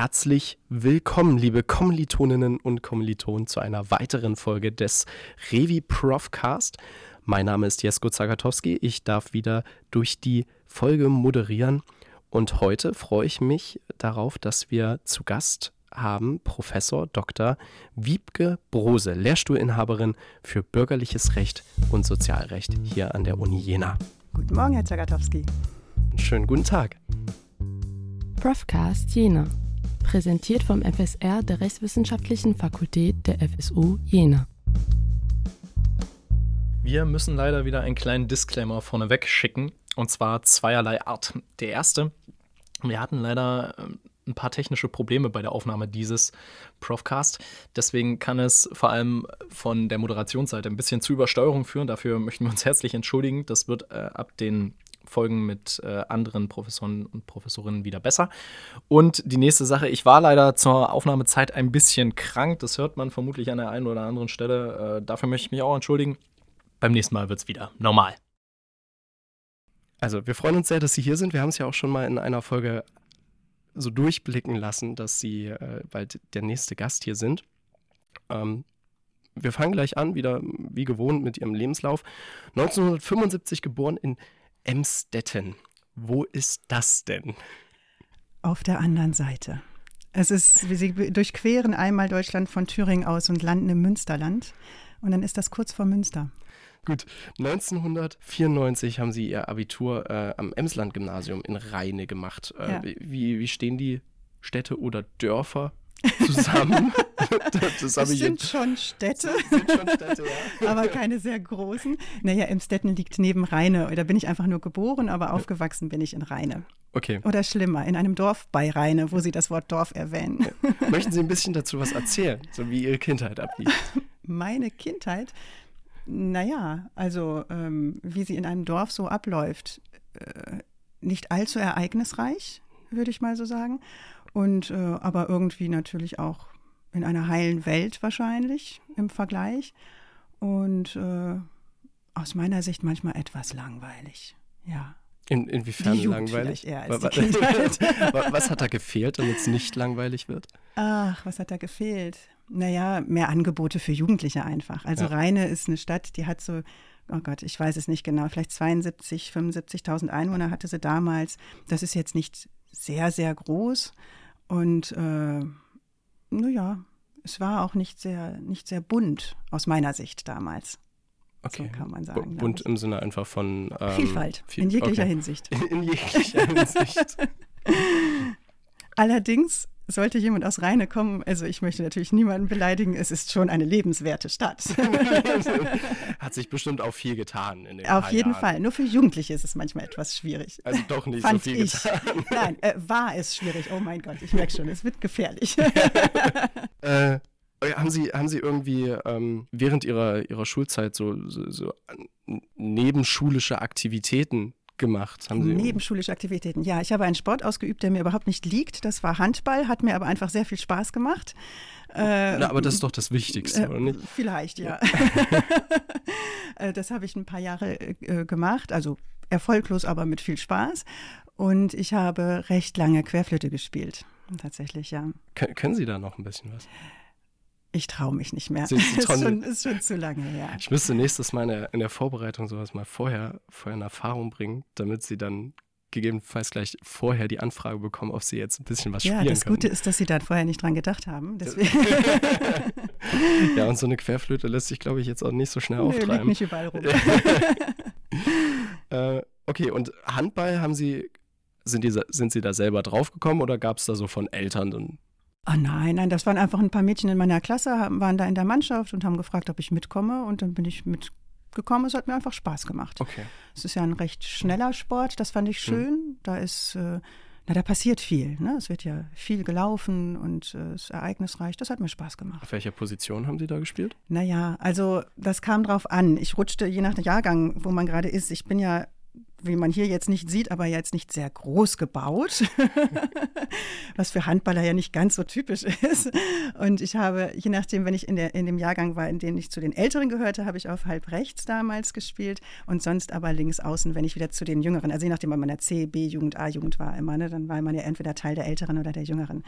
herzlich willkommen, liebe Kommilitoninnen und Kommilitonen, zu einer weiteren Folge des Revi Profcast. Mein Name ist Jesko Zagatowski. Ich darf wieder durch die Folge moderieren. Und heute freue ich mich darauf, dass wir zu Gast haben Professor Dr. Wiebke Brose, Lehrstuhlinhaberin für bürgerliches Recht und Sozialrecht hier an der Uni Jena. Guten Morgen, Herr Zagatowski. Schönen guten Tag. Profcast Jena. Präsentiert vom FSR der Rechtswissenschaftlichen Fakultät der FSU Jena. Wir müssen leider wieder einen kleinen Disclaimer vorneweg schicken. Und zwar zweierlei Art. Der erste, wir hatten leider ähm, ein paar technische Probleme bei der Aufnahme dieses Profcast. Deswegen kann es vor allem von der Moderationsseite ein bisschen zu Übersteuerung führen. Dafür möchten wir uns herzlich entschuldigen. Das wird äh, ab den Folgen mit äh, anderen Professoren und Professorinnen wieder besser. Und die nächste Sache, ich war leider zur Aufnahmezeit ein bisschen krank. Das hört man vermutlich an der einen oder anderen Stelle. Äh, dafür möchte ich mich auch entschuldigen. Beim nächsten Mal wird es wieder normal. Also, wir freuen uns sehr, dass Sie hier sind. Wir haben es ja auch schon mal in einer Folge so durchblicken lassen, dass Sie äh, bald der nächste Gast hier sind. Ähm, wir fangen gleich an, wieder wie gewohnt mit Ihrem Lebenslauf. 1975 geboren in Emstetten. Wo ist das denn? Auf der anderen Seite. Es ist, Sie durchqueren einmal Deutschland von Thüringen aus und landen im Münsterland. Und dann ist das kurz vor Münster. Gut, 1994 haben Sie Ihr Abitur äh, am Emsland-Gymnasium in Rheine gemacht. Äh, ja. wie, wie stehen die Städte oder Dörfer zusammen. das das sind schon Städte, sind schon Städte ja. aber keine sehr großen. Naja, Emstetten liegt neben Rheine. Da bin ich einfach nur geboren, aber aufgewachsen bin ich in Rheine. Okay. Oder schlimmer, in einem Dorf bei Rheine, wo Sie das Wort Dorf erwähnen. Möchten Sie ein bisschen dazu was erzählen, so wie Ihre Kindheit ablief? Meine Kindheit? Naja, also ähm, wie sie in einem Dorf so abläuft, äh, nicht allzu ereignisreich, würde ich mal so sagen. Und äh, aber irgendwie natürlich auch in einer heilen Welt wahrscheinlich im Vergleich. Und äh, aus meiner Sicht manchmal etwas langweilig. Ja. In, inwiefern langweilig? Was hat da gefehlt, damit es nicht langweilig wird? Ach, was hat da gefehlt? Naja, mehr Angebote für Jugendliche einfach. Also ja. Rheine ist eine Stadt, die hat so, oh Gott, ich weiß es nicht genau, vielleicht 72, 75.000 Einwohner hatte sie damals. Das ist jetzt nicht sehr, sehr groß. Und äh, naja, es war auch nicht sehr, nicht sehr bunt aus meiner Sicht damals. Okay. So kann man sagen. Bunt im Sinne einfach von ähm, Vielfalt, viel, in jeglicher okay. Hinsicht. In, in jeglicher Hinsicht. Allerdings sollte jemand aus Rheine kommen, also ich möchte natürlich niemanden beleidigen, es ist schon eine lebenswerte Stadt. Hat sich bestimmt auch viel getan. In den Auf jeden Jahren. Fall. Nur für Jugendliche ist es manchmal etwas schwierig. Also doch nicht Fand so viel ich. getan. Nein, äh, war es schwierig. Oh mein Gott, ich merke schon, es wird gefährlich. äh, haben Sie, haben Sie irgendwie ähm, während Ihrer, Ihrer Schulzeit so, so, so nebenschulische Aktivitäten gemacht? Haben Sie Nebenschulische Aktivitäten. Ja, ich habe einen Sport ausgeübt, der mir überhaupt nicht liegt. Das war Handball, hat mir aber einfach sehr viel Spaß gemacht. Äh, Na, aber das ist doch das Wichtigste, äh, oder nicht? Vielleicht, ja. Äh, das habe ich ein paar Jahre äh, gemacht, also erfolglos, aber mit viel Spaß. Und ich habe recht lange Querflöte gespielt. Tatsächlich, ja. Kön können Sie da noch ein bisschen was? Ich traue mich nicht mehr. ist, schon, ist schon zu lange her. Ich müsste nächstes Mal in der, in der Vorbereitung sowas mal vorher, vorher in Erfahrung bringen, damit sie dann gegebenenfalls gleich vorher die Anfrage bekommen, ob sie jetzt ein bisschen was ja, spielen können. Ja, das Gute ist, dass sie da vorher nicht dran gedacht haben. ja, und so eine Querflöte lässt sich, glaube ich, jetzt auch nicht so schnell auftreiben. Nee, liegt nicht überall rum. äh, okay, und Handball haben Sie, sind, die, sind Sie da selber draufgekommen oder gab es da so von Eltern Ah nein, nein, das waren einfach ein paar Mädchen in meiner Klasse, waren da in der Mannschaft und haben gefragt, ob ich mitkomme. Und dann bin ich mitgekommen. Es hat mir einfach Spaß gemacht. Okay. Es ist ja ein recht schneller Sport, das fand ich hm. schön. Mhm. Da ist, äh, na, da passiert viel. Ne? Es wird ja viel gelaufen und äh, es ist ereignisreich. Das hat mir Spaß gemacht. Auf welcher Position haben Sie da gespielt? Naja, also das kam drauf an. Ich rutschte je nach Jahrgang, wo man gerade ist. Ich bin ja wie man hier jetzt nicht sieht, aber jetzt nicht sehr groß gebaut. was für Handballer ja nicht ganz so typisch ist. Und ich habe, je nachdem, wenn ich in, der, in dem Jahrgang war, in dem ich zu den Älteren gehörte, habe ich auf halb rechts damals gespielt und sonst aber links außen, wenn ich wieder zu den Jüngeren, also je nachdem, ob man in der C, B-Jugend, A-Jugend war immer, ne, dann war man ja entweder Teil der Älteren oder der Jüngeren.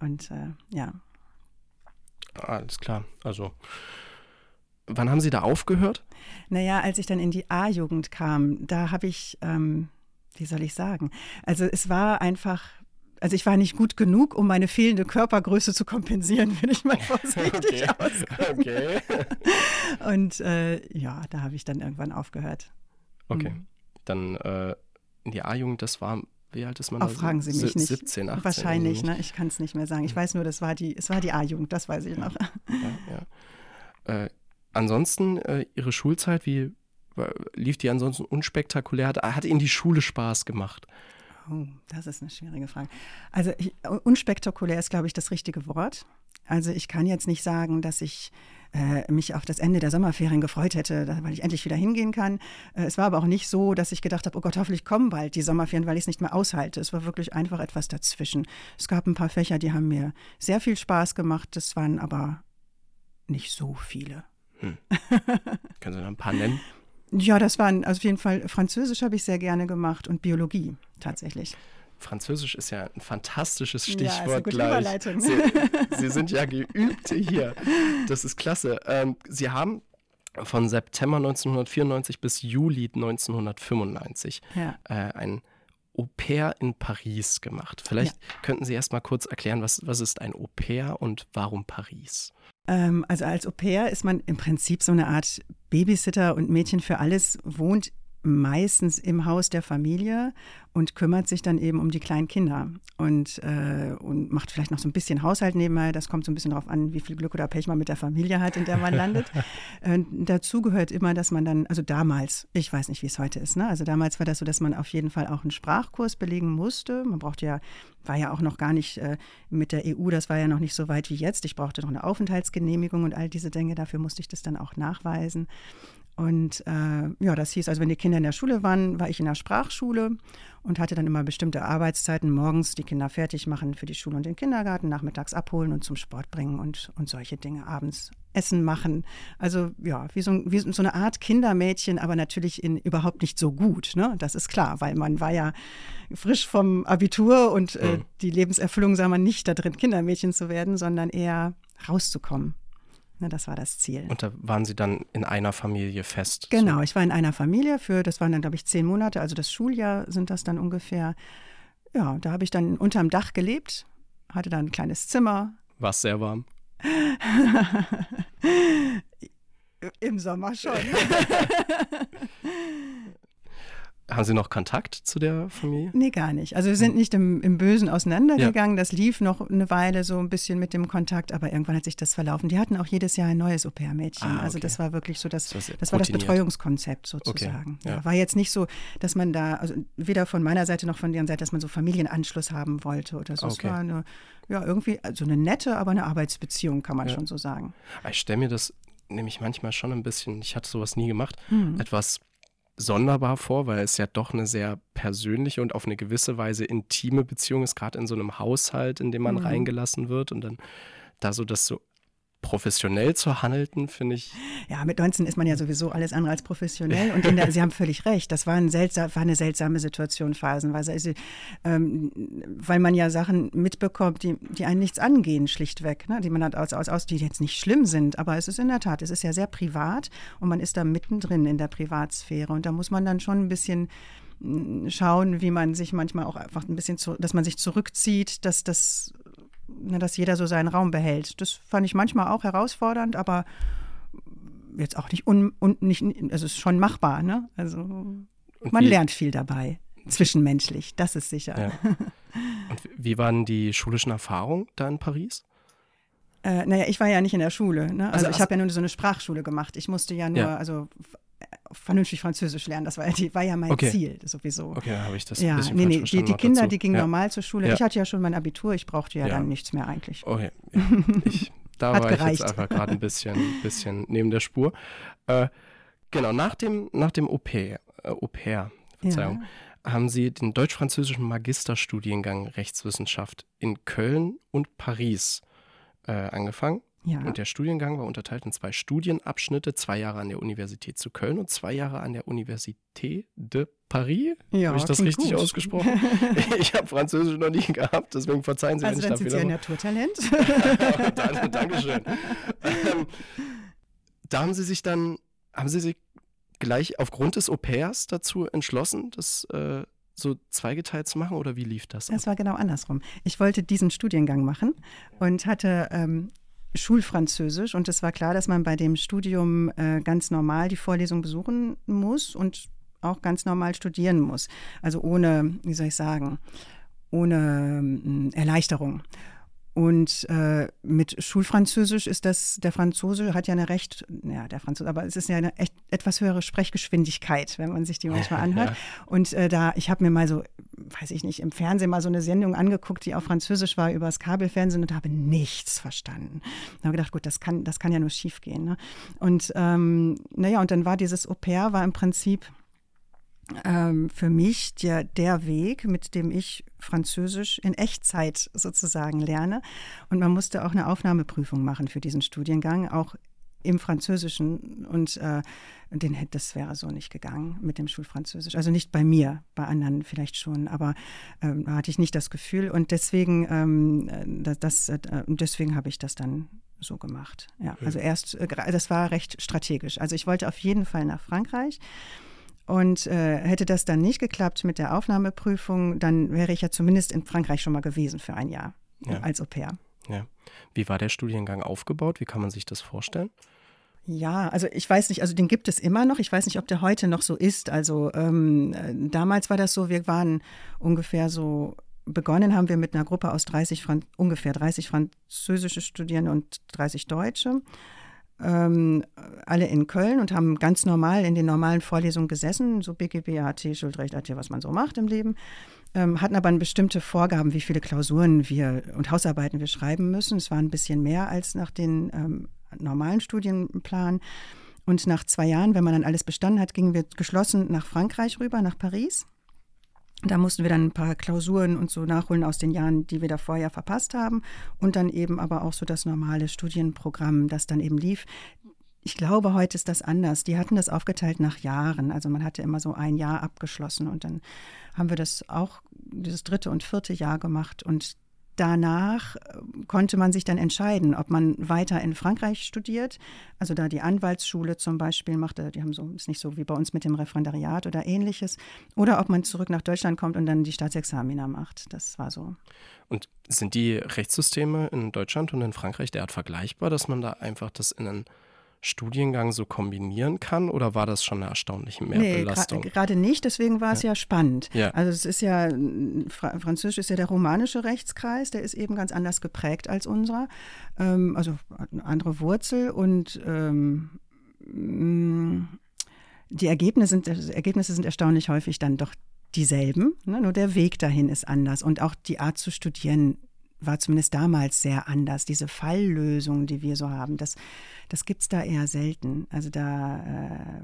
Und äh, ja. Alles klar. Also Wann haben Sie da aufgehört? Naja, als ich dann in die A-Jugend kam, da habe ich, ähm, wie soll ich sagen, also es war einfach also ich war nicht gut genug, um meine fehlende Körpergröße zu kompensieren, wenn ich mal vorsichtig okay. okay. Und äh, ja, da habe ich dann irgendwann aufgehört. Okay, mhm. dann äh, in die A-Jugend, das war, wie alt ist man Auch da? fragen Sie mich nicht. 17, 18. Wahrscheinlich, ne? ich kann es nicht mehr sagen. Ich weiß nur, das war die, es war die A-Jugend, das weiß ich noch. Ja, ja. Äh, ansonsten, äh, Ihre Schulzeit, wie lief die ansonsten unspektakulär? Hat, hat Ihnen die Schule Spaß gemacht? Oh, das ist eine schwierige Frage. Also ich, unspektakulär ist, glaube ich, das richtige Wort. Also ich kann jetzt nicht sagen, dass ich äh, mich auf das Ende der Sommerferien gefreut hätte, weil ich endlich wieder hingehen kann. Äh, es war aber auch nicht so, dass ich gedacht habe, oh Gott, hoffentlich kommen bald die Sommerferien, weil ich es nicht mehr aushalte. Es war wirklich einfach etwas dazwischen. Es gab ein paar Fächer, die haben mir sehr viel Spaß gemacht. Das waren aber nicht so viele. Hm. Können Sie noch ein paar nennen? Ja, das waren also auf jeden Fall Französisch habe ich sehr gerne gemacht und Biologie tatsächlich. Französisch ist ja ein fantastisches Stichwort ja, gleich. Sie, Sie, sind ja geübt hier. Das ist klasse. Ähm, Sie haben von September 1994 bis Juli 1995 ja. äh, ein Au pair in Paris gemacht. Vielleicht ja. könnten Sie erst mal kurz erklären, was, was ist ein Au pair und warum Paris? Ähm, also als Au pair ist man im Prinzip so eine Art Babysitter und Mädchen für alles, wohnt meistens im Haus der Familie und kümmert sich dann eben um die kleinen Kinder und, äh, und macht vielleicht noch so ein bisschen Haushalt nebenbei. Das kommt so ein bisschen darauf an, wie viel Glück oder Pech man mit der Familie hat, in der man landet. äh, dazu gehört immer, dass man dann, also damals, ich weiß nicht, wie es heute ist, ne? also damals war das so, dass man auf jeden Fall auch einen Sprachkurs belegen musste. Man brauchte ja, war ja auch noch gar nicht äh, mit der EU, das war ja noch nicht so weit wie jetzt. Ich brauchte noch eine Aufenthaltsgenehmigung und all diese Dinge. Dafür musste ich das dann auch nachweisen. Und äh, ja, das hieß, also wenn die Kinder in der Schule waren, war ich in der Sprachschule und hatte dann immer bestimmte Arbeitszeiten, morgens die Kinder fertig machen für die Schule und den Kindergarten, nachmittags abholen und zum Sport bringen und, und solche Dinge, abends Essen machen. Also ja, wie so, wie so eine Art Kindermädchen, aber natürlich in, überhaupt nicht so gut. Ne? Das ist klar, weil man war ja frisch vom Abitur und äh, mhm. die Lebenserfüllung sah man nicht da drin, Kindermädchen zu werden, sondern eher rauszukommen das war das Ziel. Und da waren Sie dann in einer Familie fest? Genau, so. ich war in einer Familie für, das waren dann, glaube ich, zehn Monate, also das Schuljahr sind das dann ungefähr. Ja, da habe ich dann unterm Dach gelebt, hatte dann ein kleines Zimmer. War es sehr warm? Im Sommer schon. Haben Sie noch Kontakt zu der Familie? Nee, gar nicht. Also wir sind nicht im, im Bösen auseinandergegangen. Ja. Das lief noch eine Weile so ein bisschen mit dem Kontakt, aber irgendwann hat sich das verlaufen. Die hatten auch jedes Jahr ein neues Au-pair-Mädchen. Ah, okay. Also das war wirklich so, das, das, das war das Betreuungskonzept sozusagen. Okay. Ja. Ja, war jetzt nicht so, dass man da, also weder von meiner Seite noch von deren Seite, dass man so Familienanschluss haben wollte oder so. Okay. Es war eine, ja, irgendwie, also eine nette, aber eine Arbeitsbeziehung, kann man schon so sagen. Ich stelle mir das nämlich manchmal schon ein bisschen, ich hatte sowas nie gemacht, hm. etwas sonderbar vor, weil es ja doch eine sehr persönliche und auf eine gewisse Weise intime Beziehung ist, gerade in so einem Haushalt, in dem man mhm. reingelassen wird und dann da so das so professionell zu handeln, finde ich. Ja, mit 19 ist man ja sowieso alles andere als professionell. Und der, Sie haben völlig recht, das war, ein seltsam, war eine seltsame Situation phasenweise. Also, ähm, weil man ja Sachen mitbekommt, die, die einen nichts angehen, schlichtweg. Ne? Die man hat aus, aus, aus, die jetzt nicht schlimm sind. Aber es ist in der Tat, es ist ja sehr privat und man ist da mittendrin in der Privatsphäre. Und da muss man dann schon ein bisschen mm, schauen, wie man sich manchmal auch einfach ein bisschen, zu, dass man sich zurückzieht, dass das dass jeder so seinen Raum behält. Das fand ich manchmal auch herausfordernd, aber jetzt auch nicht, un, un, nicht also es ist schon machbar. Ne? Also man wie, lernt viel dabei, zwischenmenschlich, das ist sicher. Ja. Und wie waren die schulischen Erfahrungen da in Paris? Äh, naja, ich war ja nicht in der Schule. Ne? Also, also ich habe ja nur so eine Sprachschule gemacht. Ich musste ja nur, ja. also vernünftig Französisch lernen. Das war, die, war ja mein okay. Ziel sowieso. Okay, habe ich das ja, ein bisschen nee, nee, die, die Kinder, dazu. die gingen ja. normal zur Schule. Ja. Ich hatte ja schon mein Abitur, ich brauchte ja, ja. dann nichts mehr eigentlich. Okay, ich, da war gereicht. ich jetzt einfach gerade ein bisschen, bisschen neben der Spur. Äh, genau, nach dem, nach dem pair, äh, Au pair Verzeihung, haben Sie den deutsch-französischen Magisterstudiengang Rechtswissenschaft in Köln und Paris äh, angefangen. Ja. Und der Studiengang war unterteilt in zwei Studienabschnitte, zwei Jahre an der Universität zu Köln und zwei Jahre an der Université de Paris. Ja, habe ich das richtig gut. ausgesprochen? ich habe Französisch noch nie gehabt, deswegen verzeihen Sie, also wenn ich dafür. Also sind Sie ein Naturtalent. Dankeschön. Ähm, da haben Sie sich dann, haben Sie sich gleich aufgrund des Au-pairs dazu entschlossen, das äh, so zweigeteilt zu machen oder wie lief das? Es war genau andersrum. Ich wollte diesen Studiengang machen und hatte ähm, Schulfranzösisch und es war klar, dass man bei dem Studium äh, ganz normal die Vorlesung besuchen muss und auch ganz normal studieren muss. Also ohne, wie soll ich sagen, ohne äh, Erleichterung. Und äh, mit Schulfranzösisch ist das, der Franzose hat ja eine recht, ja, der Franzose, aber es ist ja eine echt etwas höhere Sprechgeschwindigkeit, wenn man sich die manchmal anhört. Ja. Und äh, da, ich habe mir mal so, weiß ich nicht, im Fernsehen mal so eine Sendung angeguckt, die auf Französisch war, über das Kabelfernsehen und habe nichts verstanden. Da habe ich gedacht, gut, das kann, das kann ja nur schief gehen. Ne? Und ähm, naja, und dann war dieses Au pair, war im Prinzip ähm, für mich der, der Weg, mit dem ich Französisch in Echtzeit sozusagen lerne. Und man musste auch eine Aufnahmeprüfung machen für diesen Studiengang, auch im Französischen. Und äh, den, das wäre so nicht gegangen mit dem Schulfranzösisch. Also nicht bei mir, bei anderen vielleicht schon, aber ähm, da hatte ich nicht das Gefühl. Und deswegen, ähm, das, äh, deswegen habe ich das dann so gemacht. Ja, also erst, äh, das war recht strategisch. Also ich wollte auf jeden Fall nach Frankreich. Und äh, hätte das dann nicht geklappt mit der Aufnahmeprüfung, dann wäre ich ja zumindest in Frankreich schon mal gewesen für ein Jahr ja. als Au pair. Ja. Wie war der Studiengang aufgebaut? Wie kann man sich das vorstellen? Ja, also ich weiß nicht, also den gibt es immer noch. Ich weiß nicht, ob der heute noch so ist. Also ähm, äh, damals war das so, wir waren ungefähr so, begonnen haben wir mit einer Gruppe aus 30, Fran ungefähr 30 französische Studierende und 30 Deutsche ähm, alle in Köln und haben ganz normal in den normalen Vorlesungen gesessen, so BGB, AT, Schuldrecht, AT, was man so macht im Leben, ähm, hatten aber bestimmte Vorgaben, wie viele Klausuren wir und Hausarbeiten wir schreiben müssen. Es war ein bisschen mehr als nach den ähm, normalen Studienplan. Und nach zwei Jahren, wenn man dann alles bestanden hat, gingen wir geschlossen nach Frankreich rüber, nach Paris. Da mussten wir dann ein paar Klausuren und so nachholen aus den Jahren, die wir davor ja verpasst haben. Und dann eben aber auch so das normale Studienprogramm, das dann eben lief. Ich glaube, heute ist das anders. Die hatten das aufgeteilt nach Jahren. Also man hatte immer so ein Jahr abgeschlossen und dann haben wir das auch, dieses dritte und vierte Jahr gemacht. Und danach äh, konnte man sich dann entscheiden, ob man weiter in Frankreich studiert, also da die Anwaltsschule zum Beispiel machte, die haben so, ist nicht so wie bei uns mit dem Referendariat oder ähnliches, oder ob man zurück nach Deutschland kommt und dann die Staatsexamina macht. Das war so. Und sind die Rechtssysteme in Deutschland und in Frankreich derart vergleichbar, dass man da einfach das in einen Studiengang so kombinieren kann oder war das schon eine erstaunliche Mehrbelastung? Nee, gerade nicht, deswegen war es ja. ja, spannend. Ja. Also es ist ja, Fra Französisch ist ja der romanische Rechtskreis, der ist eben ganz anders geprägt als unserer, ähm, also eine andere Wurzel und ähm, die Ergebnisse sind, Ergebnisse sind erstaunlich häufig dann doch dieselben, ne? nur der Weg dahin ist anders und auch die Art zu studieren war zumindest damals sehr anders. Diese Falllösung, die wir so haben, das, das gibt es da eher selten. Also da, äh,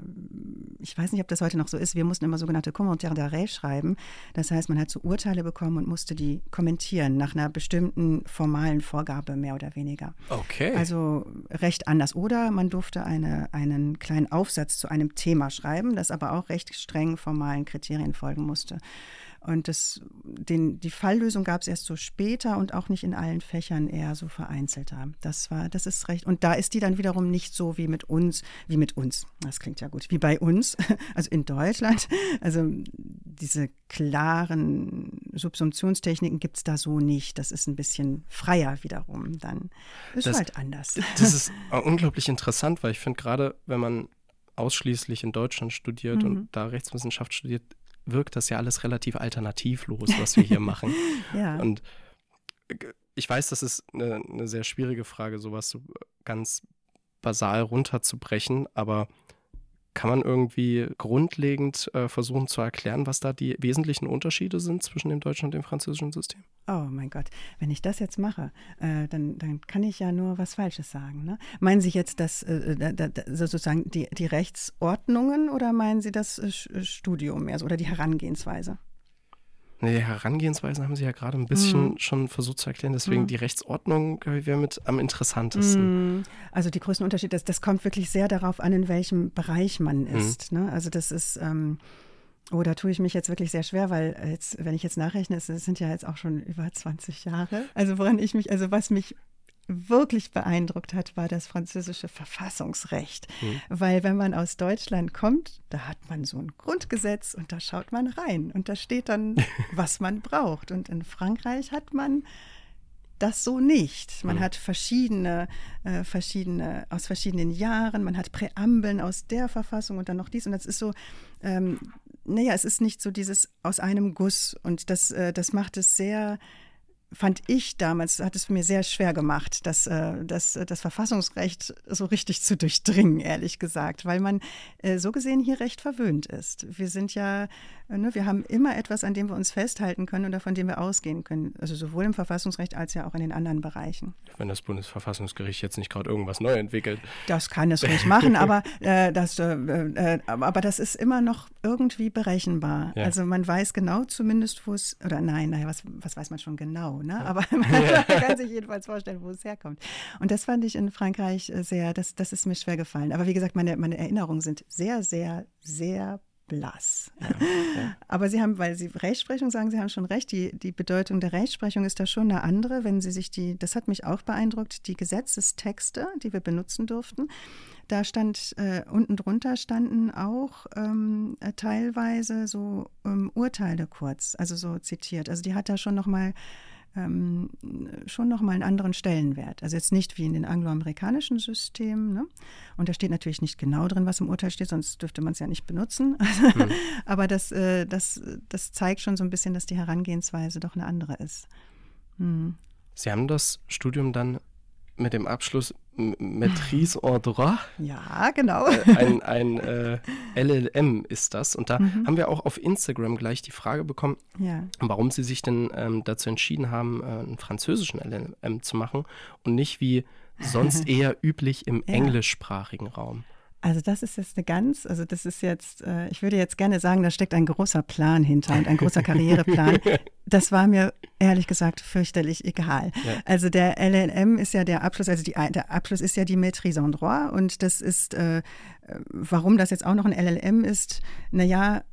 ich weiß nicht, ob das heute noch so ist. Wir mussten immer sogenannte Commentaire d'arrêt schreiben. Das heißt, man hat so Urteile bekommen und musste die kommentieren nach einer bestimmten formalen Vorgabe, mehr oder weniger. Okay. Also recht anders. Oder man durfte eine, einen kleinen Aufsatz zu einem Thema schreiben, das aber auch recht streng formalen Kriterien folgen musste. Und das, den, die Falllösung gab es erst so später und auch nicht in allen Fächern, eher so vereinzelter. Das war, das ist recht. Und da ist die dann wiederum nicht so wie mit uns, wie mit uns. Das klingt ja gut, wie bei uns, also in Deutschland. Also diese klaren Subsumptionstechniken gibt es da so nicht. Das ist ein bisschen freier wiederum. Dann ist das, halt anders. Das ist unglaublich interessant, weil ich finde gerade, wenn man ausschließlich in Deutschland studiert mhm. und da Rechtswissenschaft studiert, wirkt das ja alles relativ alternativlos, was wir hier machen. ja. Und ich weiß, das ist eine, eine, sehr schwierige Frage, sowas so ganz basal runterzubrechen, aber kann man irgendwie grundlegend äh, versuchen zu erklären, was da die wesentlichen Unterschiede sind zwischen dem deutschen und dem französischen System? Oh mein Gott, wenn ich das jetzt mache, äh, dann, dann kann ich ja nur was Falsches sagen. Ne? Meinen Sie jetzt das äh, da, da, sozusagen die, die Rechtsordnungen oder meinen Sie das äh, Studium mehr oder die Herangehensweise? Die Herangehensweise haben Sie ja gerade ein bisschen mhm. schon versucht zu erklären. Deswegen mhm. die Rechtsordnung wäre mit am interessantesten. Mhm. Also die größten Unterschiede, das, das kommt wirklich sehr darauf an, in welchem Bereich man mhm. ist. Ne? Also das ist, ähm, oh, da tue ich mich jetzt wirklich sehr schwer, weil jetzt, wenn ich jetzt nachrechne, es sind ja jetzt auch schon über 20 Jahre. Also woran ich mich, also was mich wirklich beeindruckt hat, war das französische Verfassungsrecht. Mhm. Weil wenn man aus Deutschland kommt, da hat man so ein Grundgesetz und da schaut man rein und da steht dann, was man braucht. Und in Frankreich hat man das so nicht. Man mhm. hat verschiedene, äh, verschiedene, aus verschiedenen Jahren, man hat Präambeln aus der Verfassung und dann noch dies. Und das ist so, ähm, naja, es ist nicht so dieses aus einem Guss. Und das, äh, das macht es sehr fand ich damals, hat es mir sehr schwer gemacht, das, äh, das, das Verfassungsrecht so richtig zu durchdringen, ehrlich gesagt, weil man äh, so gesehen hier recht verwöhnt ist. Wir sind ja, äh, ne, wir haben immer etwas, an dem wir uns festhalten können oder von dem wir ausgehen können, also sowohl im Verfassungsrecht als ja auch in den anderen Bereichen. Wenn das Bundesverfassungsgericht jetzt nicht gerade irgendwas neu entwickelt. Das kann es ruhig machen, aber, äh, das, äh, äh, aber das ist immer noch irgendwie berechenbar. Ja. Also man weiß genau zumindest, wo es, oder nein, naja, was, was weiß man schon genau? ne? aber man kann sich jedenfalls vorstellen, wo es herkommt. Und das fand ich in Frankreich sehr, das, das ist mir schwer gefallen. Aber wie gesagt, meine, meine Erinnerungen sind sehr, sehr, sehr blass. Ja, ja. Aber Sie haben, weil Sie Rechtsprechung sagen, Sie haben schon recht, die, die Bedeutung der Rechtsprechung ist da schon eine andere, wenn Sie sich die, das hat mich auch beeindruckt, die Gesetzestexte, die wir benutzen durften, da stand äh, unten drunter standen auch ähm, äh, teilweise so ähm, Urteile kurz, also so zitiert. Also die hat da schon noch mal ähm, schon nochmal einen anderen Stellenwert. Also jetzt nicht wie in den angloamerikanischen Systemen. Ne? Und da steht natürlich nicht genau drin, was im Urteil steht, sonst dürfte man es ja nicht benutzen. Mhm. Aber das, äh, das, das zeigt schon so ein bisschen, dass die Herangehensweise doch eine andere ist. Mhm. Sie haben das Studium dann mit dem Abschluss Maîtrise en droit. Ja, genau. Äh, ein, ein äh, LLM ist das. Und da mhm. haben wir auch auf Instagram gleich die Frage bekommen, ja. warum Sie sich denn ähm, dazu entschieden haben, äh, einen französischen LLM zu machen und nicht wie sonst eher üblich im ja. englischsprachigen Raum. Also das ist jetzt eine ganz, also das ist jetzt, äh, ich würde jetzt gerne sagen, da steckt ein großer Plan hinter und ein großer Karriereplan. Das war mir ehrlich gesagt fürchterlich egal. Ja. Also der LLM ist ja der Abschluss, also die, der Abschluss ist ja die Maîtrise en droit und das ist, äh, warum das jetzt auch noch ein LLM ist, naja,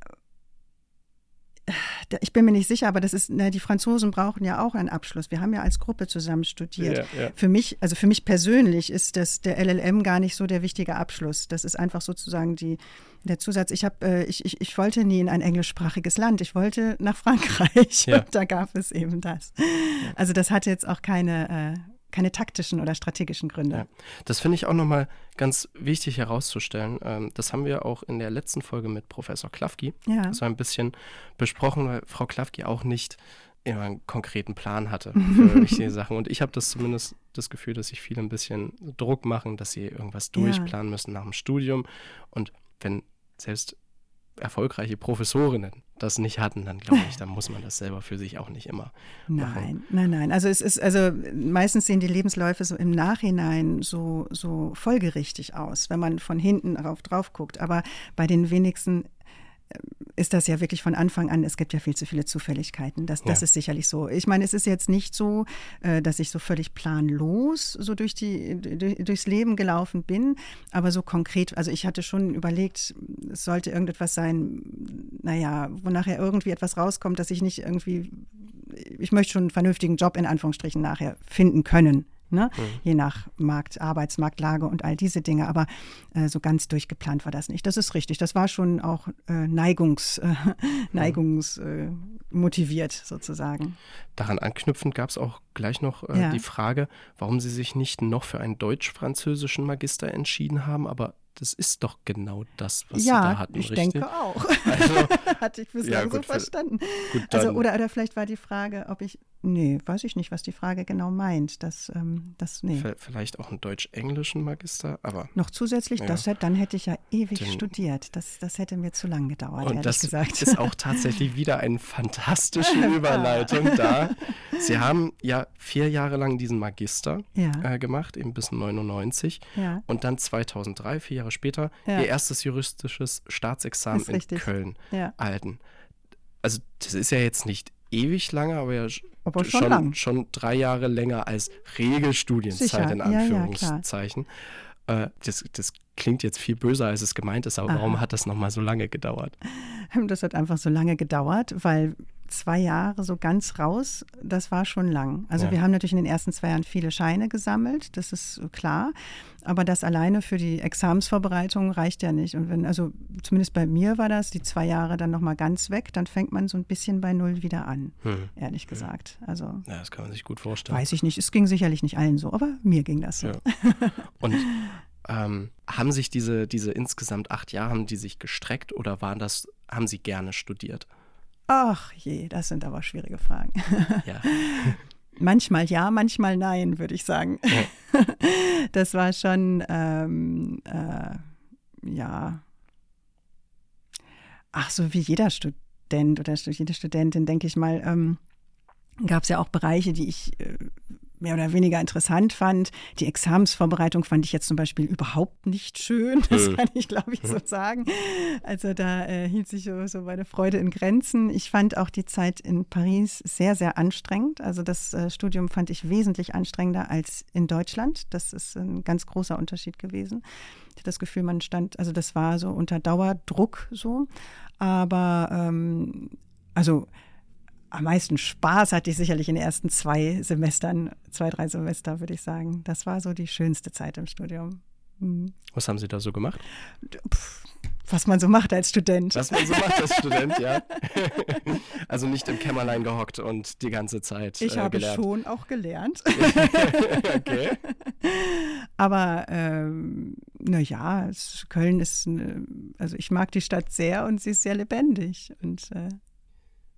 ich bin mir nicht sicher, aber das ist, na, die Franzosen brauchen ja auch einen Abschluss. Wir haben ja als Gruppe zusammen studiert. Ja, ja. Für mich, also für mich persönlich ist das der LLM gar nicht so der wichtige Abschluss. Das ist einfach sozusagen die, der Zusatz. Ich habe, äh, ich, ich, ich wollte nie in ein englischsprachiges Land. Ich wollte nach Frankreich ja. und da gab es eben das. Also das hatte jetzt auch keine äh, keine taktischen oder strategischen Gründe. Ja, das finde ich auch nochmal ganz wichtig herauszustellen. Ähm, das haben wir auch in der letzten Folge mit Professor Klafki ja. so ein bisschen besprochen, weil Frau Klafki auch nicht immer einen konkreten Plan hatte für wichtige Sachen. Und ich habe das zumindest das Gefühl, dass sich viele ein bisschen Druck machen, dass sie irgendwas durchplanen ja. müssen nach dem Studium. Und wenn selbst erfolgreiche Professorinnen das nicht hatten, dann glaube ich, dann muss man das selber für sich auch nicht immer nein, machen. Nein, nein, nein. Also es ist, also meistens sehen die Lebensläufe so im Nachhinein so, so folgerichtig aus, wenn man von hinten darauf drauf guckt. Aber bei den wenigsten ist das ja wirklich von Anfang an, es gibt ja viel zu viele Zufälligkeiten. Das, das ja. ist sicherlich so. Ich meine, es ist jetzt nicht so, äh, dass ich so völlig planlos so durch die, durchs Leben gelaufen bin, aber so konkret, also ich hatte schon überlegt, es sollte irgendetwas sein, naja, wo nachher irgendwie etwas rauskommt, dass ich nicht irgendwie, ich möchte schon einen vernünftigen Job in Anführungsstrichen nachher finden können ne? Mhm. je nach Markt, Arbeitsmarktlage und all diese Dinge. Aber äh, so ganz durchgeplant war das nicht. Das ist richtig. Das war schon auch äh, Neigungs, äh, Neigungs äh, motiviert sozusagen. Daran anknüpfend gab es auch gleich noch äh, ja. die Frage, warum Sie sich nicht noch für einen deutsch-französischen Magister entschieden haben, aber das ist doch genau das, was ja, Sie da hatten, ich richtig? denke auch. Also, Hatte ich bislang ja, gut, so verstanden. Gut, also, oder, oder vielleicht war die Frage, ob ich, nee, weiß ich nicht, was die Frage genau meint. Das, ähm, das, nee. Vielleicht auch einen deutsch-englischen Magister, aber. Noch zusätzlich, ja. das, dann hätte ich ja ewig Den, studiert. Das, das hätte mir zu lang gedauert, und das gesagt. ist auch tatsächlich wieder eine fantastische Überleitung da. Sie haben ja vier Jahre lang diesen Magister ja. äh, gemacht, eben bis 99. Ja. Und dann 2003, vier Jahre später, ihr erstes juristisches Staatsexamen in Köln erhalten. Also das ist ja jetzt nicht ewig lange, aber ja aber schon, schon, lang. schon drei Jahre länger als Regelstudienzeit Sicher. in Anführungszeichen. Ja, ja, äh, das, das, klingt jetzt viel böser, als es gemeint ist, aber Aha. warum hat das nochmal so lange gedauert? Das hat einfach so lange gedauert, weil zwei Jahre so ganz raus, das war schon lang. Also ja. wir haben natürlich in den ersten zwei Jahren viele Scheine gesammelt, das ist klar. Aber das alleine für die Examensvorbereitung reicht ja nicht. Und wenn, also zumindest bei mir war das, die zwei Jahre dann nochmal ganz weg, dann fängt man so ein bisschen bei Null wieder an, hm. ehrlich gesagt. Also, ja, das kann man sich gut vorstellen. Weiß ich nicht, es ging sicherlich nicht allen so, aber mir ging das so. Ja. Und ähm, haben sich diese, diese insgesamt acht Jahre, haben die sich gestreckt oder waren das, haben sie gerne studiert? Ach je, das sind aber schwierige Fragen. Ja. manchmal ja, manchmal nein, würde ich sagen. Ja. Das war schon, ähm, äh, ja. Ach, so wie jeder Student oder jede Studentin, denke ich mal, ähm, gab es ja auch Bereiche, die ich äh, mehr oder weniger interessant fand. Die Examensvorbereitung fand ich jetzt zum Beispiel überhaupt nicht schön. Das hm. kann ich, glaube ich, so hm. sagen. Also da äh, hielt sich so, so, meine Freude in Grenzen. Ich fand auch die Zeit in Paris sehr, sehr anstrengend. Also das äh, Studium fand ich wesentlich anstrengender als in Deutschland. Das ist ein ganz großer Unterschied gewesen. Ich hatte das Gefühl, man stand, also das war so unter Dauerdruck so. Aber ähm, also am meisten Spaß hatte ich sicherlich in den ersten zwei Semestern, zwei, drei Semester, würde ich sagen. Das war so die schönste Zeit im Studium. Mhm. Was haben Sie da so gemacht? was man so macht als Student. Was man so macht als Student, ja. also nicht im Kämmerlein gehockt und die ganze Zeit. Ich äh, habe gelernt. schon auch gelernt. okay. Aber ähm, naja, Köln ist, eine, also ich mag die Stadt sehr und sie ist sehr lebendig. Und äh,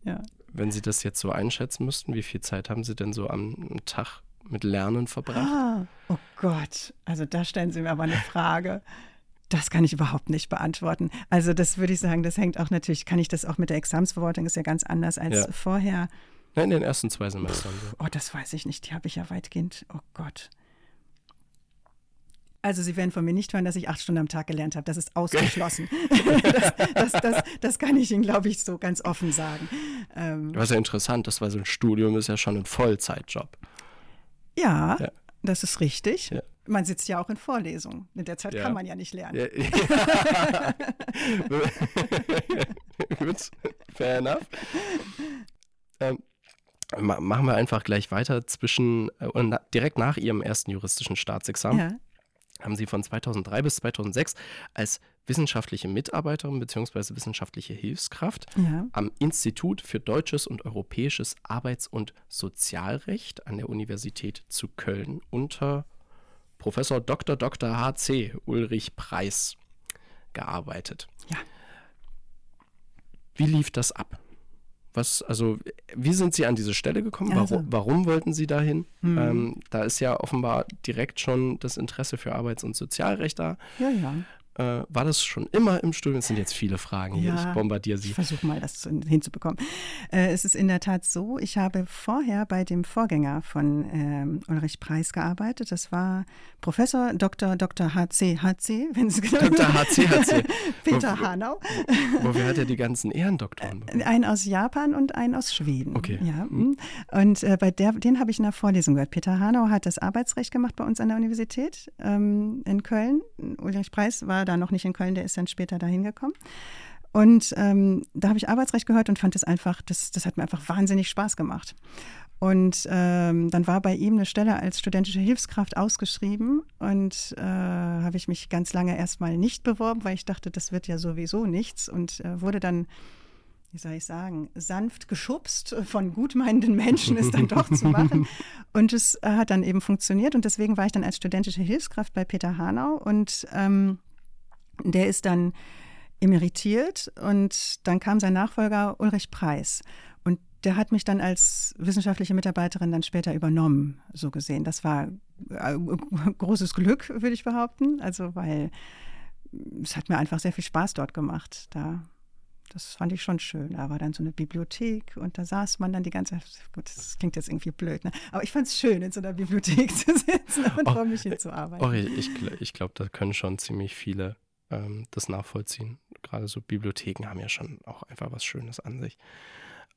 ja. Wenn Sie das jetzt so einschätzen müssten, wie viel Zeit haben Sie denn so am Tag mit Lernen verbracht? Ah, oh Gott, also da stellen Sie mir aber eine Frage. Das kann ich überhaupt nicht beantworten. Also das würde ich sagen, das hängt auch natürlich, kann ich das auch mit der Examsverwaltung, ist ja ganz anders als ja. vorher. Nein, in den ersten zwei Semestern. Oh, das weiß ich nicht. Die habe ich ja weitgehend. Oh Gott. Also Sie werden von mir nicht hören, dass ich acht Stunden am Tag gelernt habe. Das ist ausgeschlossen. das, das, das, das, kann ich Ihnen, glaube ich, so ganz offen sagen. Ähm, Was ja interessant ist, weil so ein Studium ist ja schon ein Vollzeitjob. Ja, ja. das ist richtig. Ja. Man sitzt ja auch in Vorlesungen. In der Zeit ja. kann man ja nicht lernen. Ja. Gut, fair enough. Ähm, machen wir einfach gleich weiter zwischen äh, direkt nach Ihrem ersten juristischen Staatsexamen. Haben sie von 2003 bis 2006 als wissenschaftliche Mitarbeiterin bzw. wissenschaftliche Hilfskraft ja. am Institut für deutsches und europäisches Arbeits- und Sozialrecht an der Universität zu Köln unter Professor Dr. Dr. H.C. Ulrich Preis gearbeitet. Ja. Wie lief das ab? Was, also, wie sind Sie an diese Stelle gekommen? Also. Warum, warum, wollten Sie dahin? Hm. Ähm, da ist ja offenbar direkt schon das Interesse für Arbeits- und Sozialrecht da. Ja, ja. Äh, war das schon immer im Studium? Es sind jetzt viele Fragen hier. Ja, ich bombardiere Sie. Ich versuche mal, das hinzubekommen. Äh, es ist in der Tat so, ich habe vorher bei dem Vorgänger von ähm, Ulrich Preis gearbeitet. Das war Professor Dr. Dr. H.C. H.C., wenn Sie Dr. H.C. H.C. Peter wo, Hanau. Wofür hat er die ganzen Ehrendoktoren? Äh, einen aus Japan und einen aus Schweden. Okay. Ja. Hm. Und äh, bei der, den habe ich in der Vorlesung gehört. Peter Hanau hat das Arbeitsrecht gemacht bei uns an der Universität ähm, in Köln. Ulrich Preis war da noch nicht in Köln, der ist dann später dahin gekommen. Und ähm, da habe ich Arbeitsrecht gehört und fand es einfach, das, das hat mir einfach wahnsinnig Spaß gemacht. Und ähm, dann war bei ihm eine Stelle als studentische Hilfskraft ausgeschrieben und äh, habe ich mich ganz lange erstmal nicht beworben, weil ich dachte, das wird ja sowieso nichts und äh, wurde dann, wie soll ich sagen, sanft geschubst von gutmeinenden Menschen, es dann doch zu machen. Und es hat dann eben funktioniert und deswegen war ich dann als studentische Hilfskraft bei Peter Hanau und ähm, der ist dann emeritiert und dann kam sein Nachfolger Ulrich Preis. Und der hat mich dann als wissenschaftliche Mitarbeiterin dann später übernommen, so gesehen. Das war äh, großes Glück, würde ich behaupten. Also, weil es hat mir einfach sehr viel Spaß dort gemacht. Da, das fand ich schon schön. Da war dann so eine Bibliothek und da saß man dann die ganze Zeit. Gut, das klingt jetzt irgendwie blöd, ne? aber ich fand es schön, in so einer Bibliothek zu sitzen und oh, vor mich hinzuarbeiten. Oh, ich, ich glaube, da können schon ziemlich viele ähm, das nachvollziehen. Gerade so Bibliotheken haben ja schon auch einfach was Schönes an sich.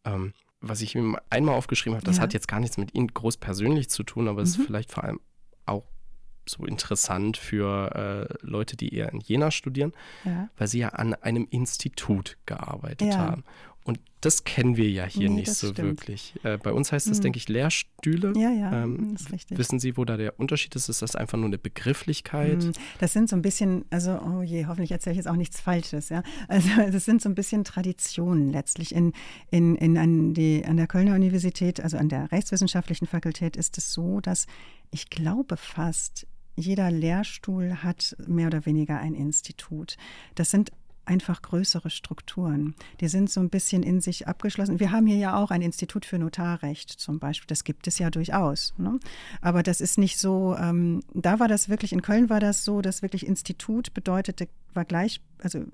Ähm, was ich ihm einmal aufgeschrieben habe, das ja. hat jetzt gar nichts mit Ihnen groß persönlich zu tun, aber mhm. ist vielleicht vor allem auch so interessant für äh, Leute, die eher in Jena studieren, ja. weil Sie ja an einem Institut gearbeitet ja. haben. Und das kennen wir ja hier nee, nicht so stimmt. wirklich. Äh, bei uns heißt das, hm. denke ich, Lehrstühle. Ja, ja, ähm, ist richtig. Wissen Sie, wo da der Unterschied ist? Ist das einfach nur eine Begrifflichkeit? Hm. Das sind so ein bisschen, also, oh je, hoffentlich erzähle ich jetzt auch nichts Falsches. Ja? Also, das sind so ein bisschen Traditionen letztlich. In, in, in an, die, an der Kölner Universität, also an der Rechtswissenschaftlichen Fakultät, ist es so, dass ich glaube fast, jeder Lehrstuhl hat mehr oder weniger ein Institut. Das sind einfach größere Strukturen. Die sind so ein bisschen in sich abgeschlossen. Wir haben hier ja auch ein Institut für Notarrecht zum Beispiel. Das gibt es ja durchaus. Ne? Aber das ist nicht so, ähm, da war das wirklich, in Köln war das so, dass wirklich Institut bedeutete, war gleich, also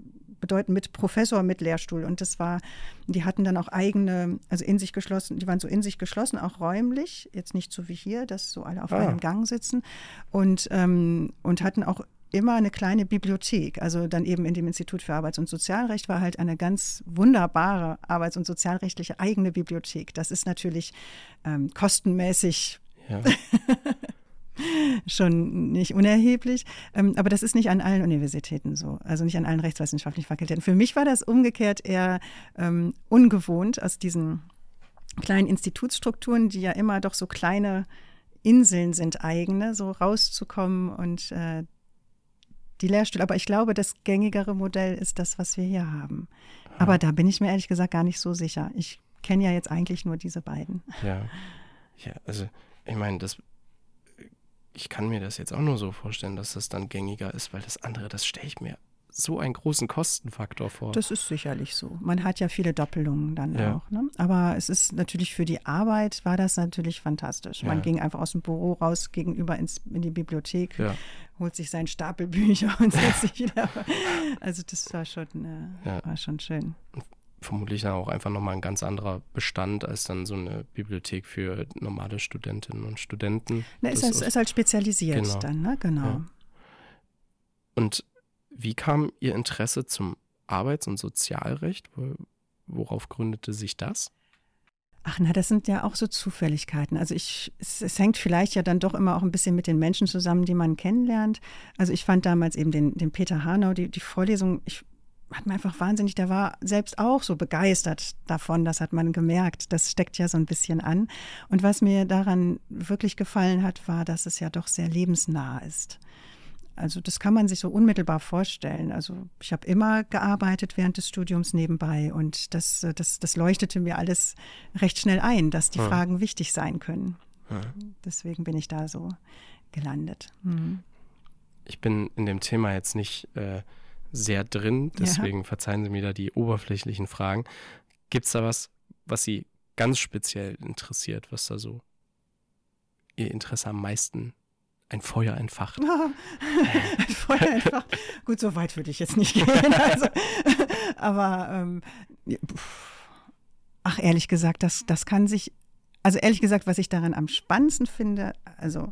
bedeuten mit Professor, mit Lehrstuhl. Und das war, die hatten dann auch eigene, also in sich geschlossen, die waren so in sich geschlossen, auch räumlich, jetzt nicht so wie hier, dass so alle auf ah. einem Gang sitzen und, ähm, und hatten auch immer eine kleine Bibliothek. Also dann eben in dem Institut für Arbeits- und Sozialrecht war halt eine ganz wunderbare arbeits- und sozialrechtliche eigene Bibliothek. Das ist natürlich ähm, kostenmäßig ja. schon nicht unerheblich. Ähm, aber das ist nicht an allen Universitäten so, also nicht an allen rechtswissenschaftlichen Fakultäten. Für mich war das umgekehrt eher ähm, ungewohnt aus diesen kleinen Institutsstrukturen, die ja immer doch so kleine Inseln sind eigene, so rauszukommen und äh, die Lehrstühle. Aber ich glaube, das gängigere Modell ist das, was wir hier haben. Aber da bin ich mir ehrlich gesagt gar nicht so sicher. Ich kenne ja jetzt eigentlich nur diese beiden. Ja, ja also ich meine, das, ich kann mir das jetzt auch nur so vorstellen, dass das dann gängiger ist, weil das andere, das stelle ich mir so einen großen Kostenfaktor vor. Das ist sicherlich so. Man hat ja viele Doppelungen dann ja. auch. Ne? Aber es ist natürlich für die Arbeit war das natürlich fantastisch. Man ja. ging einfach aus dem Büro raus gegenüber ins, in die Bibliothek, ja. holt sich seinen Stapel Bücher und setzt sich wieder. Also das war schon, äh, war schon schön. Vermutlich dann auch einfach nochmal ein ganz anderer Bestand als dann so eine Bibliothek für normale Studentinnen und Studenten. Na, ist, ist, ist halt spezialisiert genau. dann, ne? Genau. Und wie kam Ihr Interesse zum Arbeits- und Sozialrecht? Worauf gründete sich das? Ach na, das sind ja auch so Zufälligkeiten. Also ich, es, es, hängt vielleicht ja dann doch immer auch ein bisschen mit den Menschen zusammen, die man kennenlernt. Also ich fand damals eben den, den Peter Hanau, die, die Vorlesung, ich hat mir einfach wahnsinnig, der war selbst auch so begeistert davon, das hat man gemerkt. Das steckt ja so ein bisschen an. Und was mir daran wirklich gefallen hat, war, dass es ja doch sehr lebensnah ist. Also das kann man sich so unmittelbar vorstellen. Also ich habe immer gearbeitet während des Studiums nebenbei und das, das, das leuchtete mir alles recht schnell ein, dass die ja. Fragen wichtig sein können. Ja. Deswegen bin ich da so gelandet. Mhm. Ich bin in dem Thema jetzt nicht äh, sehr drin, deswegen ja. verzeihen Sie mir da die oberflächlichen Fragen. Gibt es da was, was Sie ganz speziell interessiert, was da so Ihr Interesse am meisten ein Feuer entfacht. ein Feuer entfacht. Gut, so weit würde ich jetzt nicht gehen. Also, aber ähm, ach, ehrlich gesagt, das, das kann sich, also ehrlich gesagt, was ich daran am spannendsten finde, also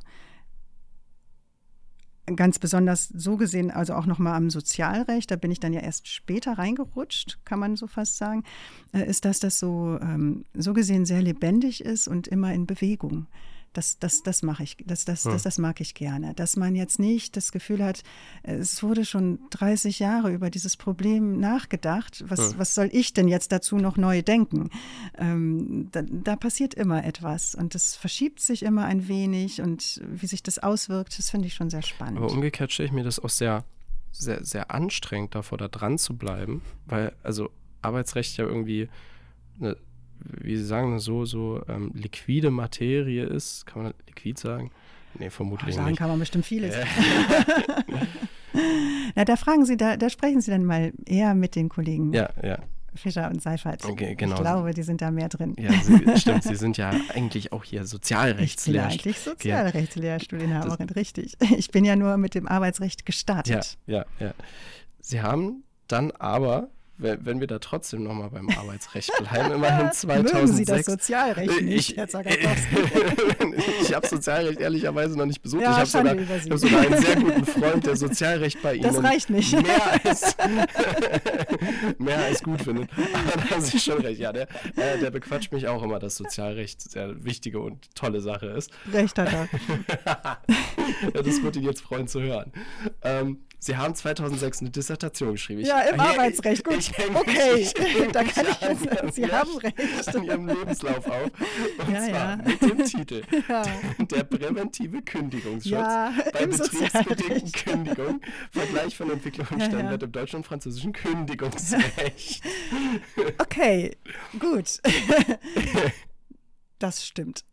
ganz besonders so gesehen, also auch nochmal am Sozialrecht, da bin ich dann ja erst später reingerutscht, kann man so fast sagen, äh, ist, dass das so, ähm, so gesehen sehr lebendig ist und immer in Bewegung. Das, das, das mache ich, das, das, ja. das, das mag ich gerne. Dass man jetzt nicht das Gefühl hat, es wurde schon 30 Jahre über dieses Problem nachgedacht. Was, ja. was soll ich denn jetzt dazu noch neu denken? Ähm, da, da, passiert immer etwas und das verschiebt sich immer ein wenig und wie sich das auswirkt, das finde ich schon sehr spannend. Aber umgekehrt stelle ich mir das auch sehr, sehr, sehr anstrengend davor, da dran zu bleiben, weil also Arbeitsrecht ja irgendwie eine wie Sie sagen, so, so ähm, liquide Materie ist. Kann man liquid sagen? Nee, vermutlich sagen nicht. kann man bestimmt vieles. Äh. Na, da fragen Sie, da, da sprechen Sie dann mal eher mit den Kollegen. Ja, ja. Fischer und Seifert. Okay, genau. Ich glaube, die sind da mehr drin. Ja, Sie, stimmt. Sie sind ja eigentlich auch hier Sozialrechtslehrstuhl. Ich bin eigentlich Sozialrechtslehrstuhlinhaberin, ja. richtig. Ich bin ja nur mit dem Arbeitsrecht gestartet. Ja, ja, ja. Sie haben dann aber wenn, wir da trotzdem nochmal beim Arbeitsrecht bleiben, immerhin 2006. Mögen Sie das Sozialrecht nicht, ich, Herr ich habe Sozialrecht ehrlicherweise noch nicht besucht. Ja, ich habe sogar, hab sogar einen sehr guten Freund, der Sozialrecht bei Ihnen das reicht nicht. Mehr als, mehr als gut findet. Aber da haben Sie schon recht. Ja, der, äh, der bequatscht mich auch immer, dass Sozialrecht sehr wichtige und tolle Sache ist. Recht hat er. ja, das wird ihn jetzt freuen zu hören. Ähm, Sie haben 2006 eine Dissertation geschrieben. Ich, ja, im Arbeitsrecht. Gut, ich, ich okay. Mich, da kann ich jetzt, an, Sie haben recht. An Ihrem Lebenslauf auf. Und ja, zwar ja. mit dem Titel ja. Der präventive Kündigungsschutz bei betriebsbedingten Kündigung. Vergleich von Entwicklung und Stellenwert im deutschen und französischen Kündigungsrecht. Okay, gut. Das stimmt.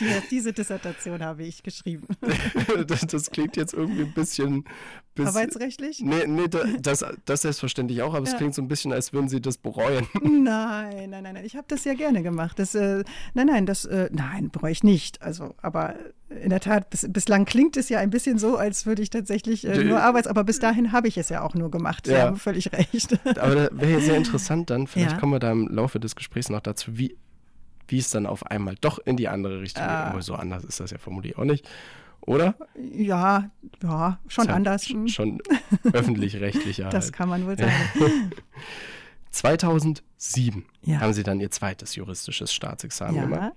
Die, diese Dissertation habe ich geschrieben. das, das, klingt jetzt irgendwie ein bisschen. bisschen Arbeitsrechtlich? Nee, nee das, das selbstverständlich auch, aber ja. es klingt so ein bisschen, als würden Sie das bereuen. Nein, nein, nein, nein. Ich habe das ja gerne gemacht. Das, äh, nein, nein, das, äh, nein, bereue ich nicht. Also, aber in der Tat, bis, bislang klingt es ja ein bisschen so, als würde ich tatsächlich äh, nur Arbeits, aber bis dahin habe ich es ja auch nur gemacht. Ja. Sie haben völlig recht. Aber das wäre ja sehr interessant dann, vielleicht ja. kommen wir da im Laufe des Gesprächs noch dazu, wie wie es dann auf einmal doch in die andere Richtung geht. Aber so anders ist das ja vermutlich auch nicht. Oder? Ja, ja, schon ja anders. Hm. Schon öffentlich-rechtlicher. das halt. kann man wohl sagen. 2007 ja. haben Sie dann Ihr zweites juristisches Staatsexamen ja. gemacht.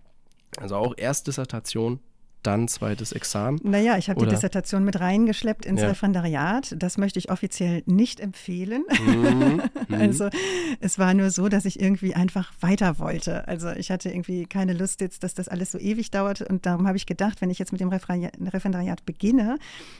Also auch erst Dissertation, dann zweites Examen? Naja, ich habe die Dissertation mit reingeschleppt ins ja. Referendariat. Das möchte ich offiziell nicht empfehlen. Mhm. also es war nur so, dass ich irgendwie einfach weiter wollte. Also ich hatte irgendwie keine Lust jetzt, dass das alles so ewig dauert. Und darum habe ich gedacht, wenn ich jetzt mit dem Referendariat beginne,